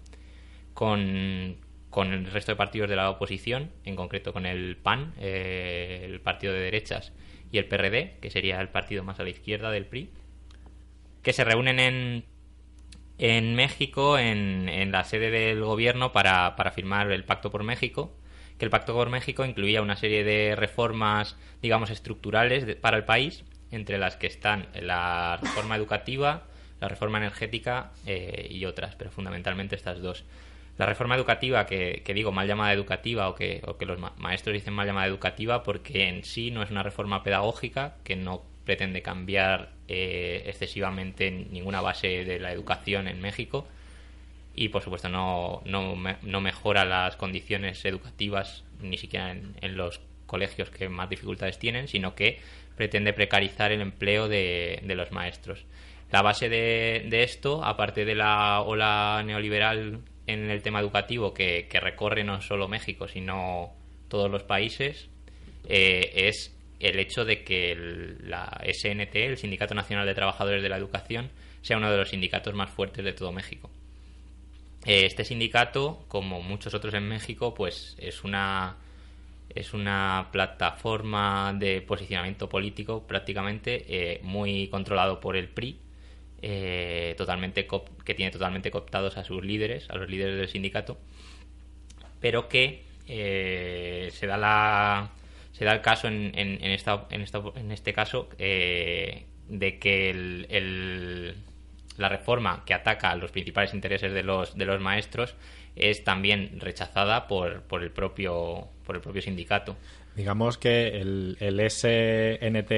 con con el resto de partidos de la oposición, en concreto con el PAN, eh, el partido de derechas, y el PRD, que sería el partido más a la izquierda del PRI, que se reúnen en, México, en, en la sede del gobierno, para, para firmar el Pacto por México, que el Pacto por México incluía una serie de reformas, digamos, estructurales para el país, entre las que están la reforma educativa, la reforma energética eh, y otras, pero fundamentalmente estas dos. La reforma educativa, que, digo mal llamada educativa o que, o que los ma- maestros dicen mal llamada educativa porque en sí no es una reforma pedagógica que no pretende cambiar eh, excesivamente ninguna base de la educación en México y por supuesto no, no, no mejora las condiciones educativas ni siquiera en, en los colegios que más dificultades tienen, sino que pretende precarizar el empleo de, de los maestros. La base de, de esto, aparte de la ola neoliberal en el tema educativo que, recorre no solo México, sino todos los países, eh, es el hecho de que la SNT, el Sindicato Nacional de Trabajadores de la Educación, sea uno de los sindicatos más fuertes de todo México. Eh, Este sindicato, como muchos otros en México, pues es una es una plataforma de posicionamiento político prácticamente eh, muy controlado por el PRI, eh, totalmente que tiene totalmente cooptados a sus líderes, a los líderes del sindicato, pero que eh, se da la se da el caso en, en, en esta, en, esta- en este caso eh, de que la reforma que ataca los principales intereses de los, de los maestros es también rechazada por, por el propio por el propio sindicato. Digamos que el, el SNT,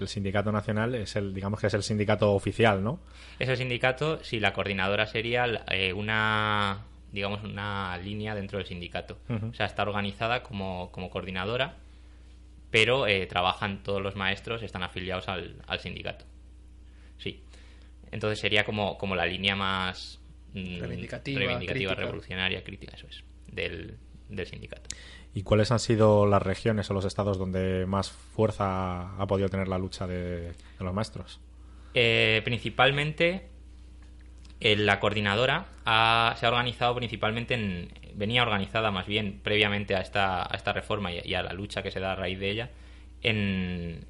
el Sindicato Nacional, es el, digamos que es el sindicato oficial, ¿no? Ese sindicato, si la coordinadora sería eh, una digamos una línea dentro del sindicato. O sea, está organizada como, como coordinadora, pero eh, trabajan todos los maestros, están afiliados al, al sindicato. Sí. Entonces sería como, como la línea más mm, Reivindicativa, reivindicativa, crítica. revolucionaria, crítica, eso es, del, del sindicato. ¿Y cuáles han sido las regiones o los estados donde más fuerza ha podido tener la lucha de, de los maestros? Eh, principalmente, eh, la coordinadora ha- se ha organizado principalmente en. venía organizada más bien previamente a esta, a esta reforma y, y a la lucha que se da a raíz de ella en,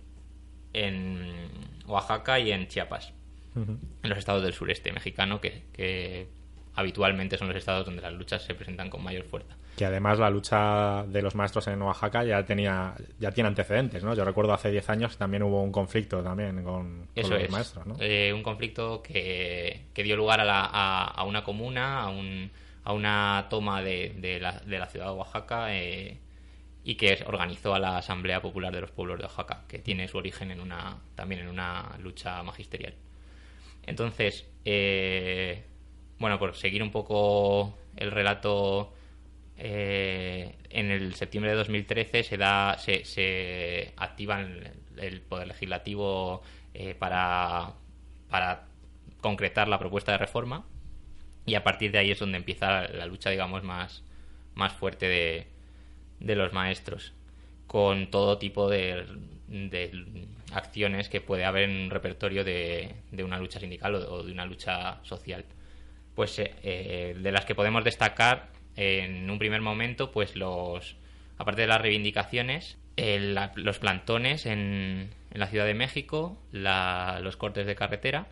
en Oaxaca y en Chiapas, en los estados del sureste mexicano, que, que habitualmente son los estados donde las luchas se presentan con mayor fuerza. Que además la lucha de los maestros en Oaxaca ya tenía ya tiene antecedentes, ¿no? Yo recuerdo hace 10 años también hubo un conflicto también con, los es. maestros, ¿no? Eh, un conflicto que, que dio lugar a, la- a- a una comuna, a, un- a una toma de, de la, de la ciudad de Oaxaca eh, y que organizó a la Asamblea Popular de los Pueblos de Oaxaca, que tiene su origen en una, también en una lucha magisterial. Entonces, eh, bueno, por seguir un poco el relato, eh, en el septiembre de 2013 se da, se, se activa el, poder legislativo eh, para, para concretar la propuesta de reforma y a partir de ahí es donde empieza la lucha, digamos, más, más fuerte de, de los maestros con todo tipo de, acciones que puede haber en un repertorio de, de una lucha sindical o, o de una lucha social. Pues eh, eh, de las que podemos destacar en un primer momento, pues los, aparte de las reivindicaciones, los plantones en, en la Ciudad de México, la- los cortes de carretera,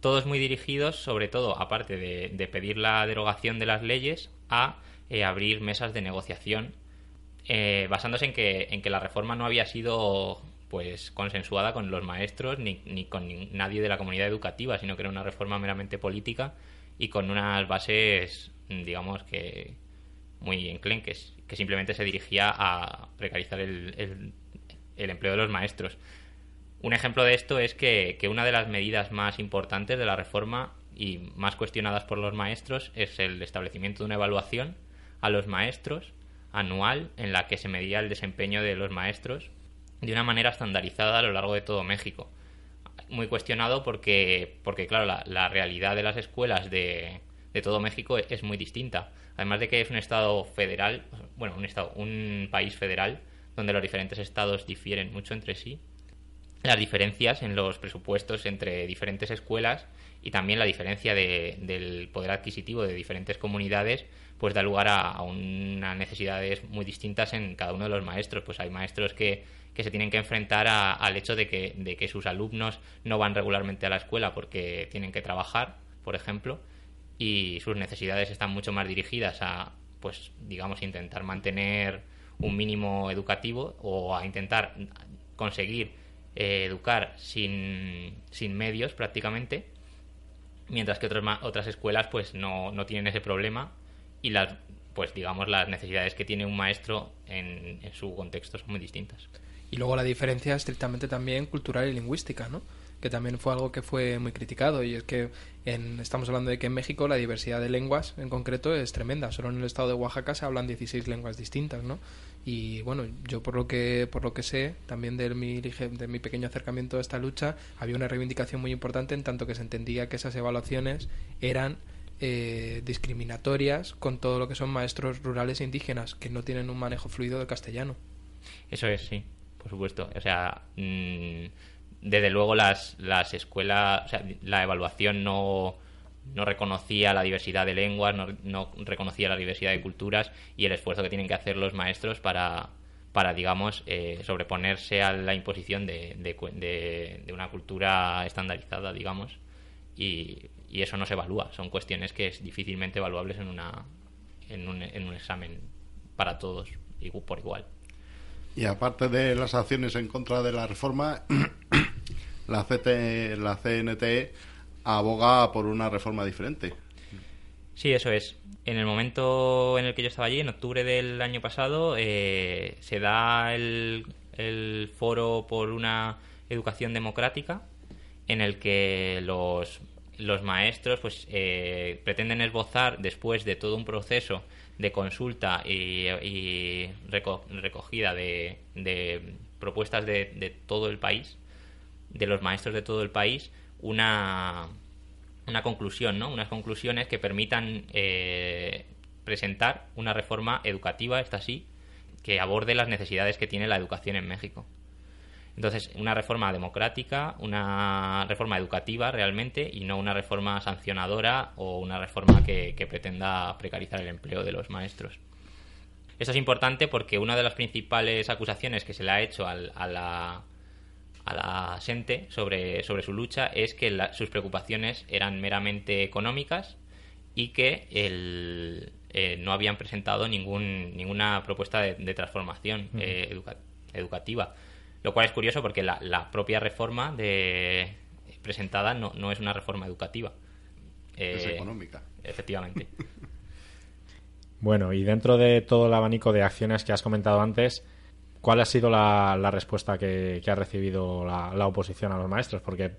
todos muy dirigidos, sobre todo, aparte de, pedir la derogación de las leyes, a eh, abrir mesas de negociación, eh, basándose en que, en que la reforma no había sido pues consensuada con los maestros ni, ni con nadie de la comunidad educativa, sino que era una reforma meramente política y con unas bases, digamos que muy enclenques, que simplemente se dirigía a precarizar el, empleo de los maestros. Un ejemplo de esto es que, una de las medidas más importantes de la reforma y más cuestionadas por los maestros es el establecimiento de una evaluación a los maestros anual en la que se medía el desempeño de los maestros de una manera estandarizada a lo largo de todo México. Muy cuestionado porque, porque claro, la, la realidad de las escuelas de, de todo México es muy distinta. Además de que es un estado federal, bueno, un estado, un país federal donde los diferentes estados difieren mucho entre sí las diferencias en los presupuestos entre diferentes escuelas y también la diferencia de- del poder adquisitivo de diferentes comunidades pues da lugar a, unas necesidades muy distintas en cada uno de los maestros. Pues hay maestros que, que se tienen que enfrentar al hecho de que, de que sus alumnos no van regularmente a la escuela porque tienen que trabajar, por ejemplo, y sus necesidades están mucho más dirigidas a, pues, digamos, intentar mantener un mínimo educativo o a intentar conseguir eh, educar sin, sin medios prácticamente, mientras que otras, otras escuelas pues no, no tienen ese problema y las pues digamos las necesidades que tiene un maestro en, en, su contexto son muy distintas. Y luego la diferencia estrictamente también cultural y lingüística, ¿no? que también fue algo que fue muy criticado y es que en, estamos hablando de que en México la diversidad de lenguas en concreto es tremenda. Solo en el estado de Oaxaca se hablan 16 lenguas distintas, ¿no? Y bueno, yo por lo que por lo que sé, también de mi, de mi pequeño acercamiento a esta lucha, había una reivindicación muy importante en tanto que se entendía que esas evaluaciones eran eh, discriminatorias con todo lo que son maestros rurales e indígenas que no tienen un manejo fluido del castellano. Eso es, sí, por supuesto. O sea, mmm desde luego las, las escuelas, la evaluación no, no reconocía la diversidad de lenguas, no, no, reconocía la diversidad de culturas y el esfuerzo que tienen que hacer los maestros para, para digamos, eh, sobreponerse a la imposición de, de, de, una cultura estandarizada, digamos, y, y, eso no se evalúa. Son cuestiones que es difícilmente evaluables en, una, en, un, en un examen para todos y por igual. Y aparte de las acciones en contra de la reforma, la, CT, la CNT aboga por una reforma diferente. Sí, eso es. En el momento en el que yo estaba allí, en octubre del año pasado, eh, se da el, el, foro por una educación democrática en el que los, los maestros pues eh, pretenden esbozar después de todo un proceso de consulta y, y recogida de, de propuestas de, de todo el país de los maestros de todo el país una, una conclusión, ¿no? Unas conclusiones que permitan eh, presentar una reforma educativa, esta sí, que aborde las necesidades que tiene la educación en México. Entonces, una reforma democrática, una reforma educativa realmente y no una reforma sancionadora o una reforma que, pretenda precarizar el empleo de los maestros. Esto es importante porque una de las principales acusaciones que se le ha hecho a la a la gente sobre, sobre su lucha es que sus preocupaciones eran meramente económicas y que el, eh, no habían presentado ningún, ninguna propuesta de, transformación eh, educativa. Lo cual es curioso porque la, la propia reforma de, presentada no, no, es una reforma educativa. es eh, económica. Efectivamente. bueno, y dentro de todo el abanico de acciones que has comentado antes, ¿Cuál ha sido la, respuesta que, ha recibido la, oposición a los maestros? Porque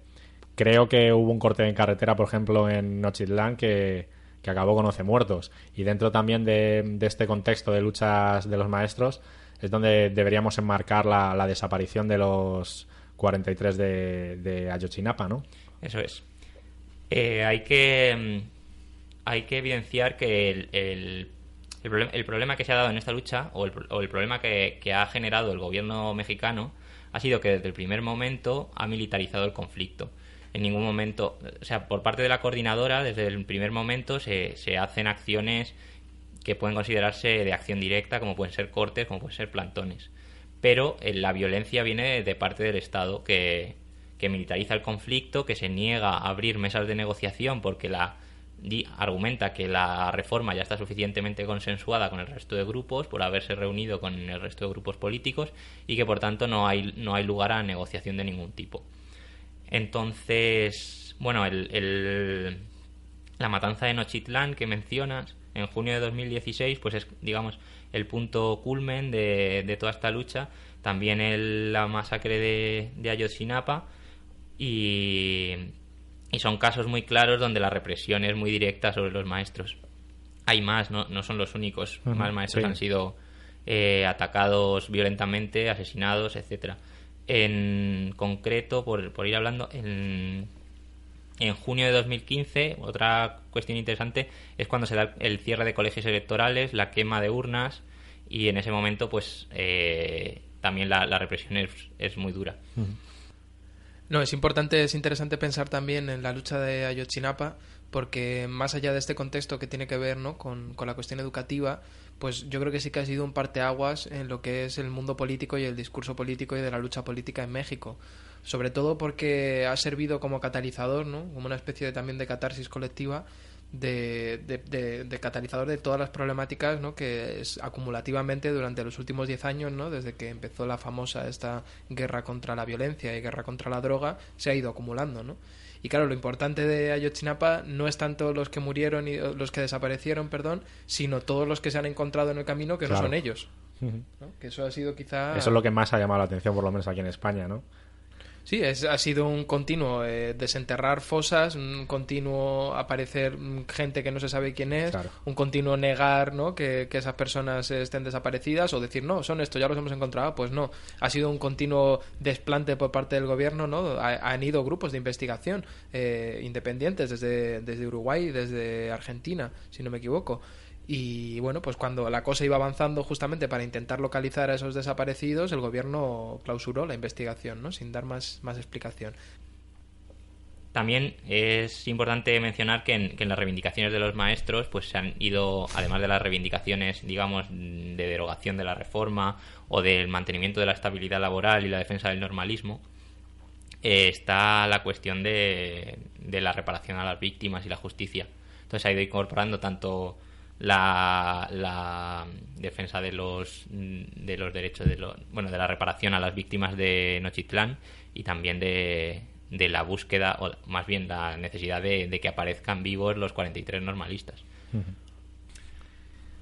creo que hubo un corte en carretera, por ejemplo, en Nochitlán que, acabó con 11 muertos. Y dentro también de, este contexto de luchas de los maestros es donde deberíamos enmarcar la, desaparición de los 43 de, de Ayotzinapa, ¿no? Eso es. Eh, hay que mm, hay que evidenciar que el el, problema que se ha dado en esta lucha, o el, problema que, ha generado el gobierno mexicano, ha sido que desde el primer momento ha militarizado el conflicto. En ningún momento, o sea, por parte de la coordinadora, desde el primer momento se, hacen acciones que pueden considerarse de acción directa, como pueden ser cortes, como pueden ser plantones. Pero eh, la violencia viene de parte del Estado que militariza el conflicto, que se niega a abrir mesas de negociación porque la, argumenta que la reforma ya está suficientemente consensuada con el resto de grupos por haberse reunido con el resto de grupos políticos y que por tanto no hay, no hay lugar a negociación de ningún tipo. Entonces, bueno, el, la matanza de Nochitlán que mencionas en junio de 2016, pues es, digamos, el punto culmen de, toda esta lucha. También la masacre de, de Ayotzinapa y y son casos muy claros donde la represión es muy directa sobre los maestros. Hay más, no, no son los únicos. más maestros han sido eh, atacados violentamente, asesinados, etcétera. En concreto, por, por ir hablando, en, en junio de 2015, otra cuestión interesante es cuando se da el cierre de colegios electorales, la quema de urnas y en ese momento, pues eh, también la, represión es, es muy dura. No, es importante, es interesante pensar también en la lucha de Ayotzinapa, porque más allá de este contexto que tiene que ver ¿no? con, con la cuestión educativa, pues yo creo que sí que ha sido un parteaguas en lo que es el mundo político y el discurso político y de la lucha política en México. Sobre todo porque ha servido como catalizador, ¿no? como una especie de, también de catarsis colectiva de, de, de, catalizador de todas las problemáticas ¿no? que es acumulativamente durante los últimos 10 años, ¿no? desde que empezó la famosa esta guerra contra la violencia y guerra contra la droga, se ha ido acumulando. ¿no? Y claro, lo importante de Ayotzinapa no es tanto los que murieron y los que desaparecieron, perdón, sino todos los que se han encontrado en el camino que no son ellos. ¿no? Que eso ha sido quizá... Eso es lo que más ha llamado la atención, por lo menos aquí en España, ¿no? Sí, es, ha sido un continuo eh, desenterrar fosas, un continuo aparecer gente que no se sabe quién es, un continuo negar ¿no? que, que, esas personas estén desaparecidas o decir, no, son estos, ya los hemos encontrado. Pues no, ha sido un continuo desplante por parte del gobierno, ¿no? Ha, han ido grupos de investigación eh, independientes desde, desde Uruguay, desde Argentina, si no me equivoco. Y bueno, pues cuando la cosa iba avanzando justamente para intentar localizar a esos desaparecidos, el gobierno clausuró la investigación, ¿no? Sin dar más, más explicación. También es importante mencionar que en, que en, las reivindicaciones de los maestros pues se han ido, además de las reivindicaciones, digamos, de derogación de la reforma o del mantenimiento de la estabilidad laboral y la defensa del normalismo, eh, está la cuestión de, de la reparación a las víctimas y la justicia. Entonces ha ido incorporando tanto la, la, defensa de los de los derechos de lo, bueno de la reparación a las víctimas de Nochitlán y también de, de la búsqueda o más bien la necesidad de, de, que aparezcan vivos los 43 normalistas.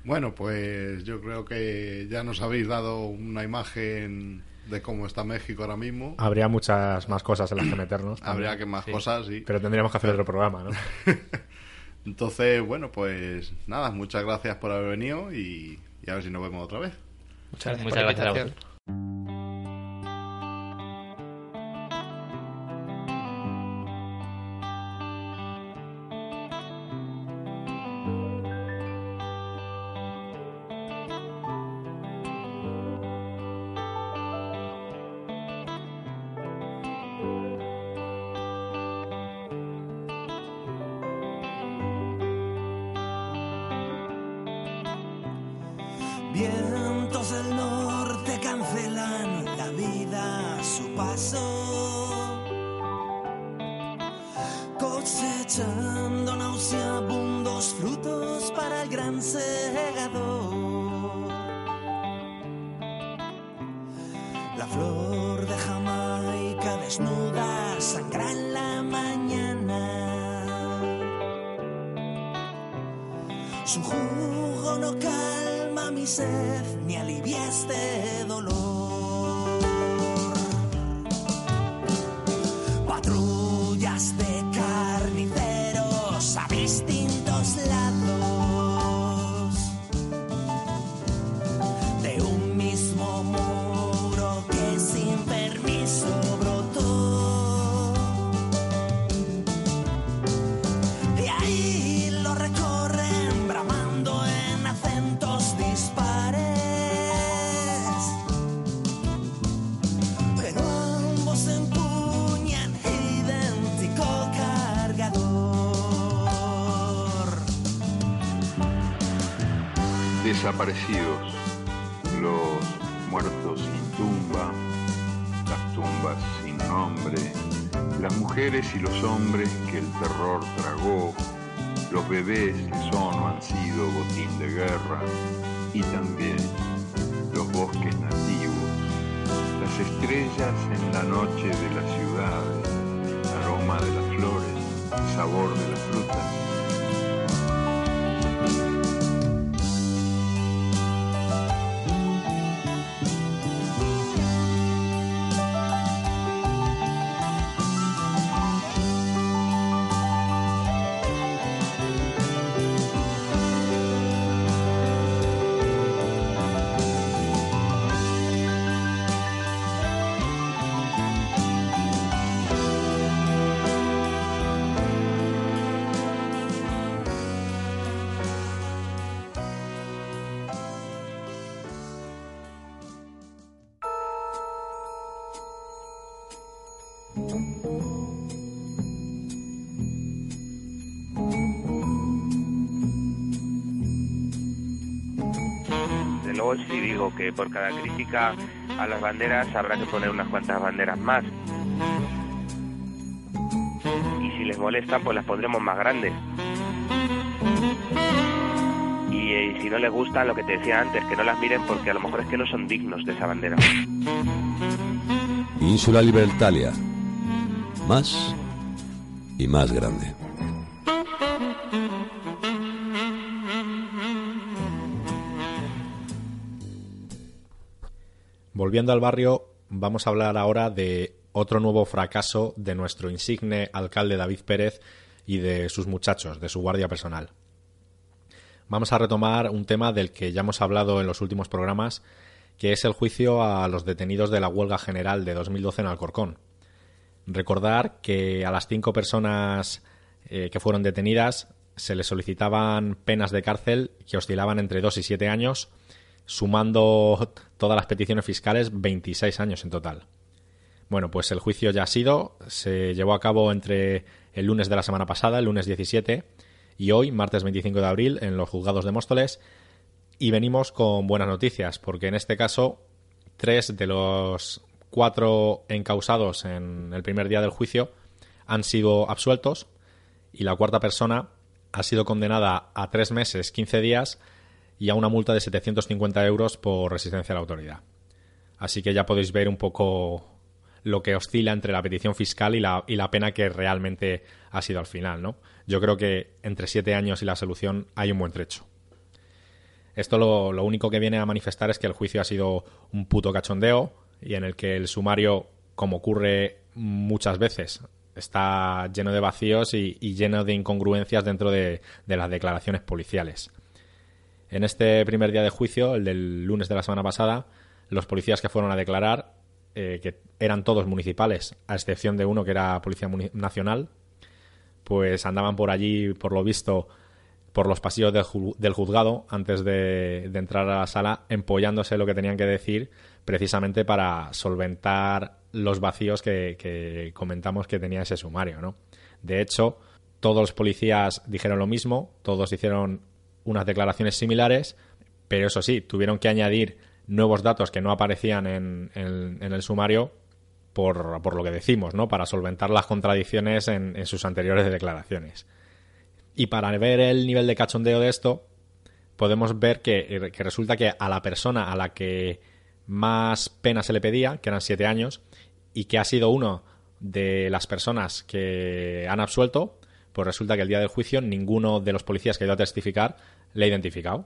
Bueno pues yo creo que ya nos habéis dado una imagen de cómo está México ahora mismo. Habría muchas más cosas en las que meternos habría que más Sí. cosas sí. Pero tendríamos que hacer otro programa ¿no? Entonces, bueno, pues nada, muchas gracias por haber venido y, y a ver si nos vemos otra vez. Muchas gracias, Muchas por la gracias La flor de Jamaica desnuda sangra en la mañana. Su jugo no calma mi sed ni alivia este dolor. Bebés que son o han sido botín de guerra, y también los bosques nativos, las estrellas en la noche de las ciudades, aroma de las flores, sabor de las luego sí digo que por cada crítica a las banderas habrá que poner unas cuantas banderas más. Y si les molestan, pues las pondremos más grandes. Y, eh, si no les gustan, lo que te decía antes, que no las miren porque a lo mejor es que no son dignos de esa bandera. Ínsula Libertalia. Más y más grande. Volviendo al barrio, vamos a hablar ahora de otro nuevo fracaso de nuestro insigne alcalde David Pérez y de sus muchachos, de su guardia personal. Vamos a retomar un tema del que ya hemos hablado en los últimos programas, que es el juicio a los detenidos de la huelga general de 2012 en Alcorcón. Recordar que a las cinco personas eh, que fueron detenidas se les solicitaban penas de cárcel que oscilaban entre dos y siete años, sumando todas las peticiones fiscales 26 años en total. Bueno, pues el juicio ya ha sido, se llevó a cabo entre el lunes de la semana pasada, el lunes 17, y hoy, martes 25 de abril, en los juzgados de Móstoles, y venimos con buenas noticias, porque en este caso, tres de los cuatro encausados en el primer día del juicio han sido absueltos, y la cuarta persona ha sido condenada a tres meses, 15 días, y a una multa de 750 euros por resistencia a la autoridad. Así que ya podéis ver un poco lo que oscila entre la petición fiscal y la, y la pena que realmente ha sido al final, ¿no? Yo creo que entre siete años y la solución hay un buen trecho. Esto lo, lo único que viene a manifestar es que el juicio ha sido un puto cachondeo y en el que el sumario, como ocurre muchas veces, está lleno de vacíos y, y lleno de incongruencias dentro de, de las declaraciones policiales. En este primer día de juicio, el del lunes de la semana pasada, los policías que fueron a declarar eh, que eran todos municipales, a excepción de uno que era Policía Nacional, pues andaban por allí, por lo visto, por los pasillos del, juzgado antes de, entrar a la sala, empollándose lo que tenían que decir, precisamente para solventar los vacíos que, que comentamos que tenía ese sumario. ¿no? De hecho, todos los policías dijeron lo mismo, todos hicieron unas declaraciones similares, pero eso sí, tuvieron que añadir nuevos datos que no aparecían en, el sumario por, por, lo que decimos, ¿no? Para solventar las contradicciones en, sus anteriores declaraciones. Y para ver el nivel de cachondeo de esto, podemos ver que, que, resulta que a la persona a la que más pena se le pedía, que eran siete años, y que ha sido uno de las personas que han absuelto, pues resulta que el día del juicio ninguno de los policías que ha ido a testificar le ha identificado.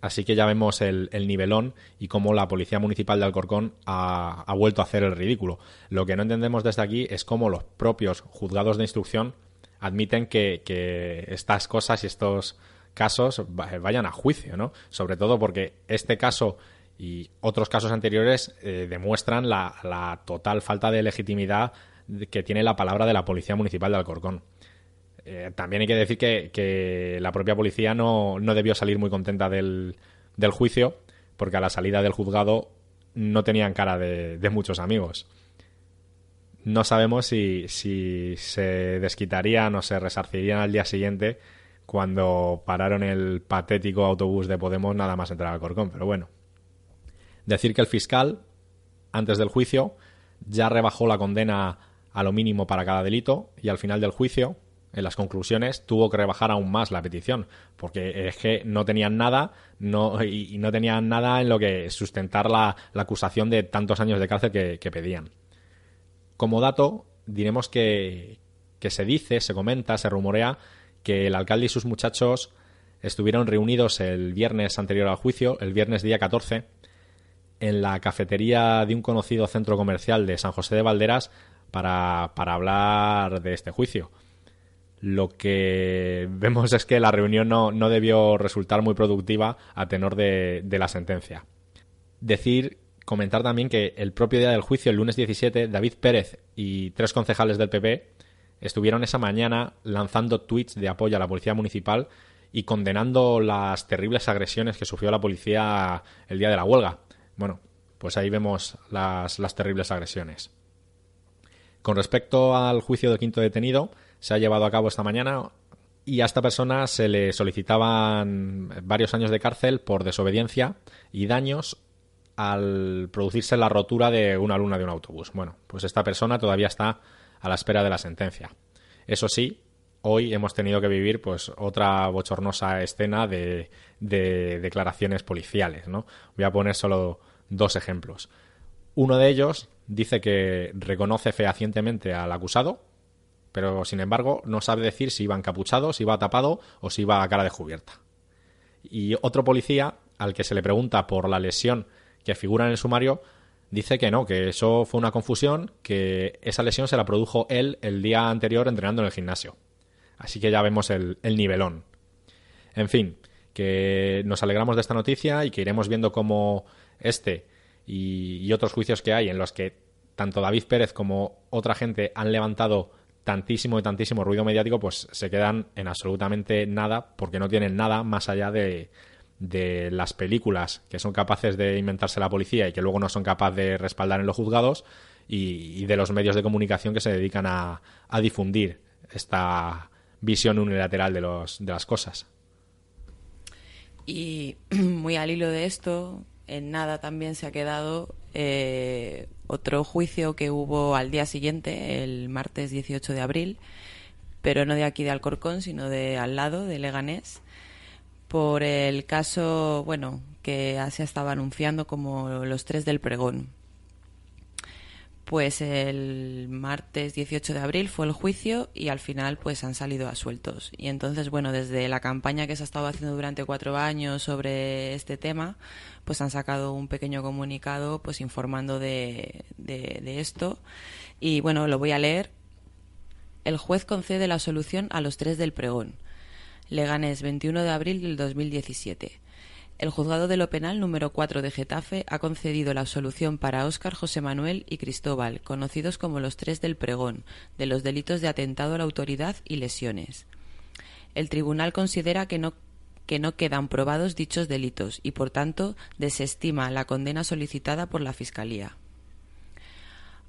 Así que ya vemos el, nivelón y cómo la Policía Municipal de Alcorcón ha, vuelto a hacer el ridículo. Lo que no entendemos desde aquí es cómo los propios juzgados de instrucción admiten que, estas cosas y estos casos vayan a juicio, ¿no? Sobre todo porque este caso y otros casos anteriores eh, demuestran la total falta de legitimidad que tiene la palabra de la Policía Municipal de Alcorcón. Eh, también hay que decir que, la propia policía no, debió salir muy contenta del, juicio, porque a la salida del juzgado no tenían cara de, muchos amigos. No sabemos si, se desquitarían o se resarcirían al día siguiente cuando pararon el patético autobús de Podemos nada más entrar al Corcón, pero bueno. Decir que el fiscal, antes del juicio, ya rebajó la condena a lo mínimo para cada delito y al final del juicio en las conclusiones tuvo que rebajar aún más la petición, porque es que no tenían nada no, y, no tenían nada en lo que sustentar la, acusación de tantos años de cárcel que, pedían. Como dato, diremos que, que se dice, se comenta, se rumorea que el alcalde y sus muchachos estuvieron reunidos el viernes anterior al juicio, el viernes día 14, en la cafetería de un conocido centro comercial de San José de Valderas para, para hablar de este juicio lo que vemos es que la reunión no, debió resultar muy productiva a tenor de, la sentencia. Decir, comentar también que el propio día del juicio, el lunes 17, David Pérez y tres concejales del PP estuvieron esa mañana lanzando tweets de apoyo a la policía municipal y condenando las terribles agresiones que sufrió la policía el día de la huelga. Bueno, pues ahí vemos las, las terribles agresiones. Con respecto al juicio del quinto detenido, se ha llevado a cabo esta mañana y a esta persona se le solicitaban varios años de cárcel por desobediencia y daños al producirse la rotura de una luna de un autobús. Bueno, pues esta persona todavía está a la espera de la sentencia. Eso sí, hoy hemos tenido que vivir pues otra bochornosa escena de, de declaraciones policiales, ¿no? Voy a poner solo dos ejemplos. Uno de ellos dice que reconoce fehacientemente al acusado, pero sin embargo no sabe decir si iba encapuchado, si iba tapado o si iba a cara descubierta. Y otro policía, al que se le pregunta por la lesión que figura en el sumario, dice que no, que eso fue una confusión, que esa lesión se la produjo él el día anterior entrenando en el gimnasio. Así que ya vemos el, nivelón. En fin, que nos alegramos de esta noticia y que iremos viendo cómo este y, y otros juicios que hay en los que tanto David Pérez como otra gente han levantado tantísimo y tantísimo ruido mediático, pues se quedan en absolutamente nada, porque no tienen nada más allá de, de las películas que son capaces de inventarse la policía y que luego no son capaces de respaldar en los juzgados y, de los medios de comunicación que se dedican a, a difundir esta visión unilateral de, los, de las cosas. Y muy al hilo de esto, en nada también se ha quedado eh, otro juicio que hubo al día siguiente, el martes 18 de abril, pero no de aquí de Alcorcón, sino de al lado, de Leganés, por el caso, bueno, que se estaba anunciando como los tres del pregón. Pues el martes 18 de abril fue el juicio y al final pues han salido asueltos. Y entonces, bueno, desde la campaña que se ha estado haciendo durante cuatro años sobre este tema, pues han sacado un pequeño comunicado pues informando de, de, de esto. Y bueno, lo voy a leer. El juez concede la solución a los tres del pregón Leganés, 21 de abril del 2017. El juzgado de lo penal número 4 de Getafe ha concedido la absolución para Óscar José Manuel y Cristóbal, conocidos como los tres del pregón, de los delitos de atentado a la autoridad y lesiones. El tribunal considera que no que no quedan probados dichos delitos y, por tanto, desestima la condena solicitada por la Fiscalía.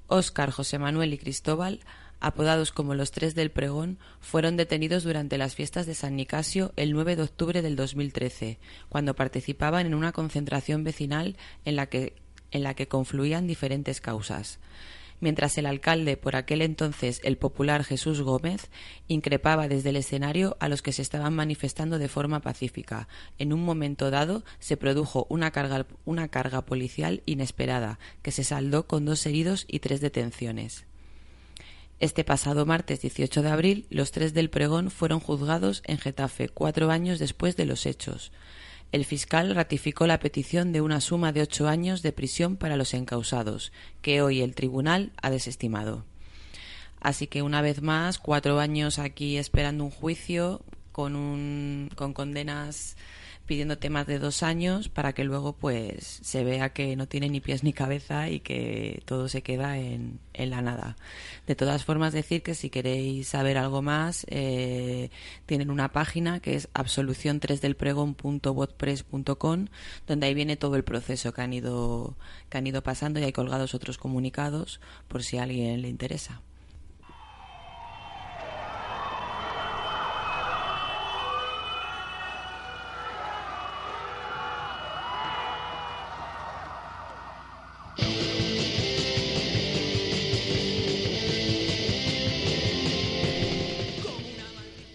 Óscar, José Manuel y Cristóbal apodados como los Tres del Pregón, fueron detenidos durante las fiestas de San Nicasio el 9 de octubre del 2013, cuando participaban en una concentración vecinal en la que, en la que confluían diferentes causas mientras el alcalde, por aquel entonces el popular Jesús Gómez, increpaba desde el escenario a los que se estaban manifestando de forma pacífica. En un momento dado se produjo una carga, una carga policial inesperada, que se saldó con dos heridos y tres detenciones. Este pasado martes 18 de abril, los tres del pregón fueron juzgados en Getafe cuatro años después de los hechos. El fiscal ratificó la petición de una suma de ocho años de prisión para los encausados, que hoy el tribunal ha desestimado. Así que una vez más, cuatro años aquí esperando un juicio con, un, con condenas pidiendo temas de dos años para que luego pues se vea que no tiene ni pies ni cabeza y que todo se queda en, en la nada. De todas formas decir que si queréis saber algo más eh, tienen una página que es absolución3delpregón.wordpress.com donde ahí viene todo el proceso que han ido que han ido pasando y hay colgados otros comunicados por si a alguien le interesa.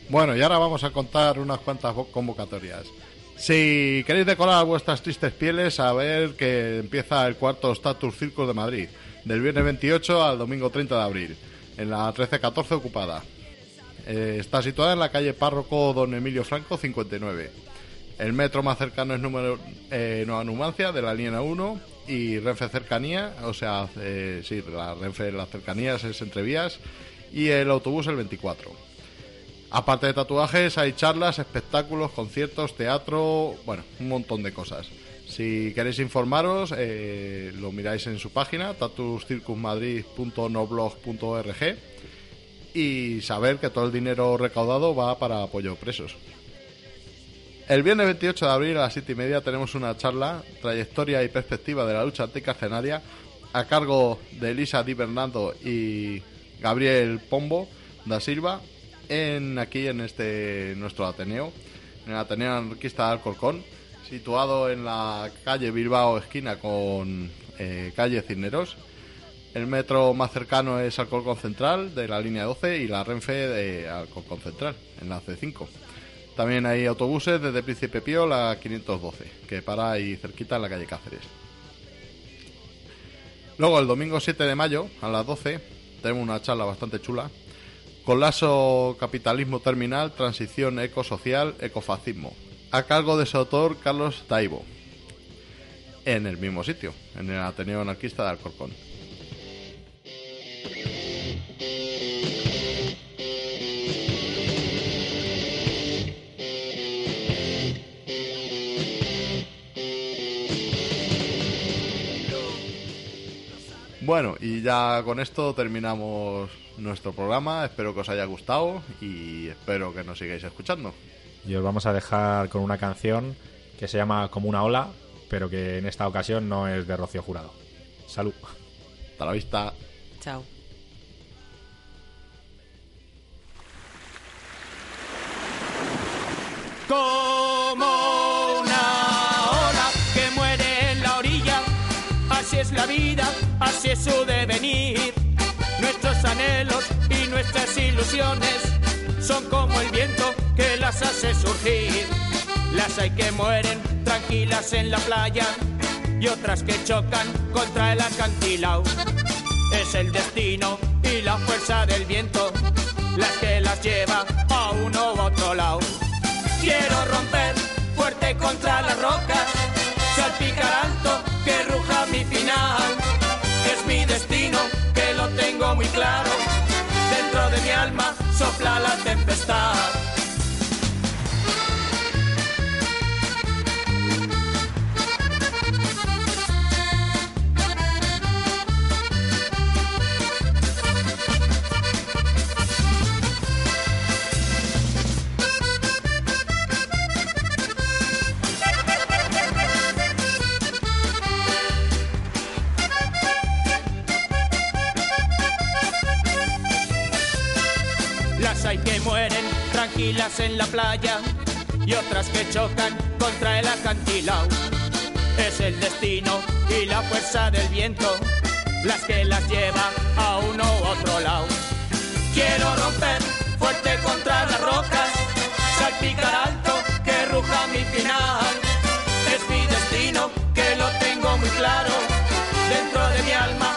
Bueno, y ahora vamos a contar unas cuantas convocatorias. Si queréis decorar vuestras tristes pieles, a ver que empieza el cuarto Status Circus de Madrid, del viernes 28 al domingo 30 de abril, en la 1314 ocupada. Eh, está situada en la calle Párroco Don Emilio Franco 59. El metro más cercano es número eh, Nueva Numancia de la línea 1 y Renfe Cercanía, o sea, eh, sí, la Renfe las cercanías es entre vías y el autobús el 24. Aparte de tatuajes, hay charlas, espectáculos, conciertos, teatro, bueno, un montón de cosas. Si queréis informaros, eh, lo miráis en su página, tatuscircusmadrid.noblog.org y saber que todo el dinero recaudado va para apoyo a presos. El viernes 28 de abril a las 7 y media tenemos una charla, trayectoria y perspectiva de la lucha anticarcenaria, a cargo de Elisa Di Bernardo y Gabriel Pombo da Silva, en aquí en este nuestro Ateneo, en el Ateneo Anarquista de Alcorcón, situado en la calle Bilbao esquina con eh, calle Cisneros. El metro más cercano es Alcorcón Central de la línea 12 y la Renfe de Alcorcón Central en la C5. También hay autobuses desde Príncipe Pío la 512 que para ahí cerquita en la calle Cáceres. Luego el domingo 7 de mayo a las 12 tenemos una charla bastante chula con Lazo Capitalismo Terminal, Transición Ecosocial, Ecofascismo, a cargo de su autor Carlos Taibo, en el mismo sitio, en el Ateneo Anarquista de Alcorcón. Bueno, y ya con esto terminamos nuestro programa. Espero que os haya gustado y espero que nos sigáis escuchando. Y os vamos a dejar con una canción que se llama Como una ola, pero que en esta ocasión no es de Rocío Jurado. Salud. Hasta la vista. Chao. Como así es la vida, así es su devenir. Nuestros anhelos y nuestras ilusiones son como el viento que las hace surgir. Las hay que mueren tranquilas en la playa y otras que chocan contra el acantilado. Es el destino y la fuerza del viento las que las lleva a uno u otro lado. Quiero romper fuerte contra las rocas, salpicar alto que ruja mi final. Es mi destino que lo tengo muy claro. Dentro de mi alma sopla la tempestad. Tranquilas en la playa y otras que chocan contra el acantilado. Es el destino y la fuerza del viento las que las lleva a uno u otro lado. Quiero romper fuerte contra las rocas, salpicar alto que ruja mi final. Es mi destino que lo tengo muy claro. Dentro de mi alma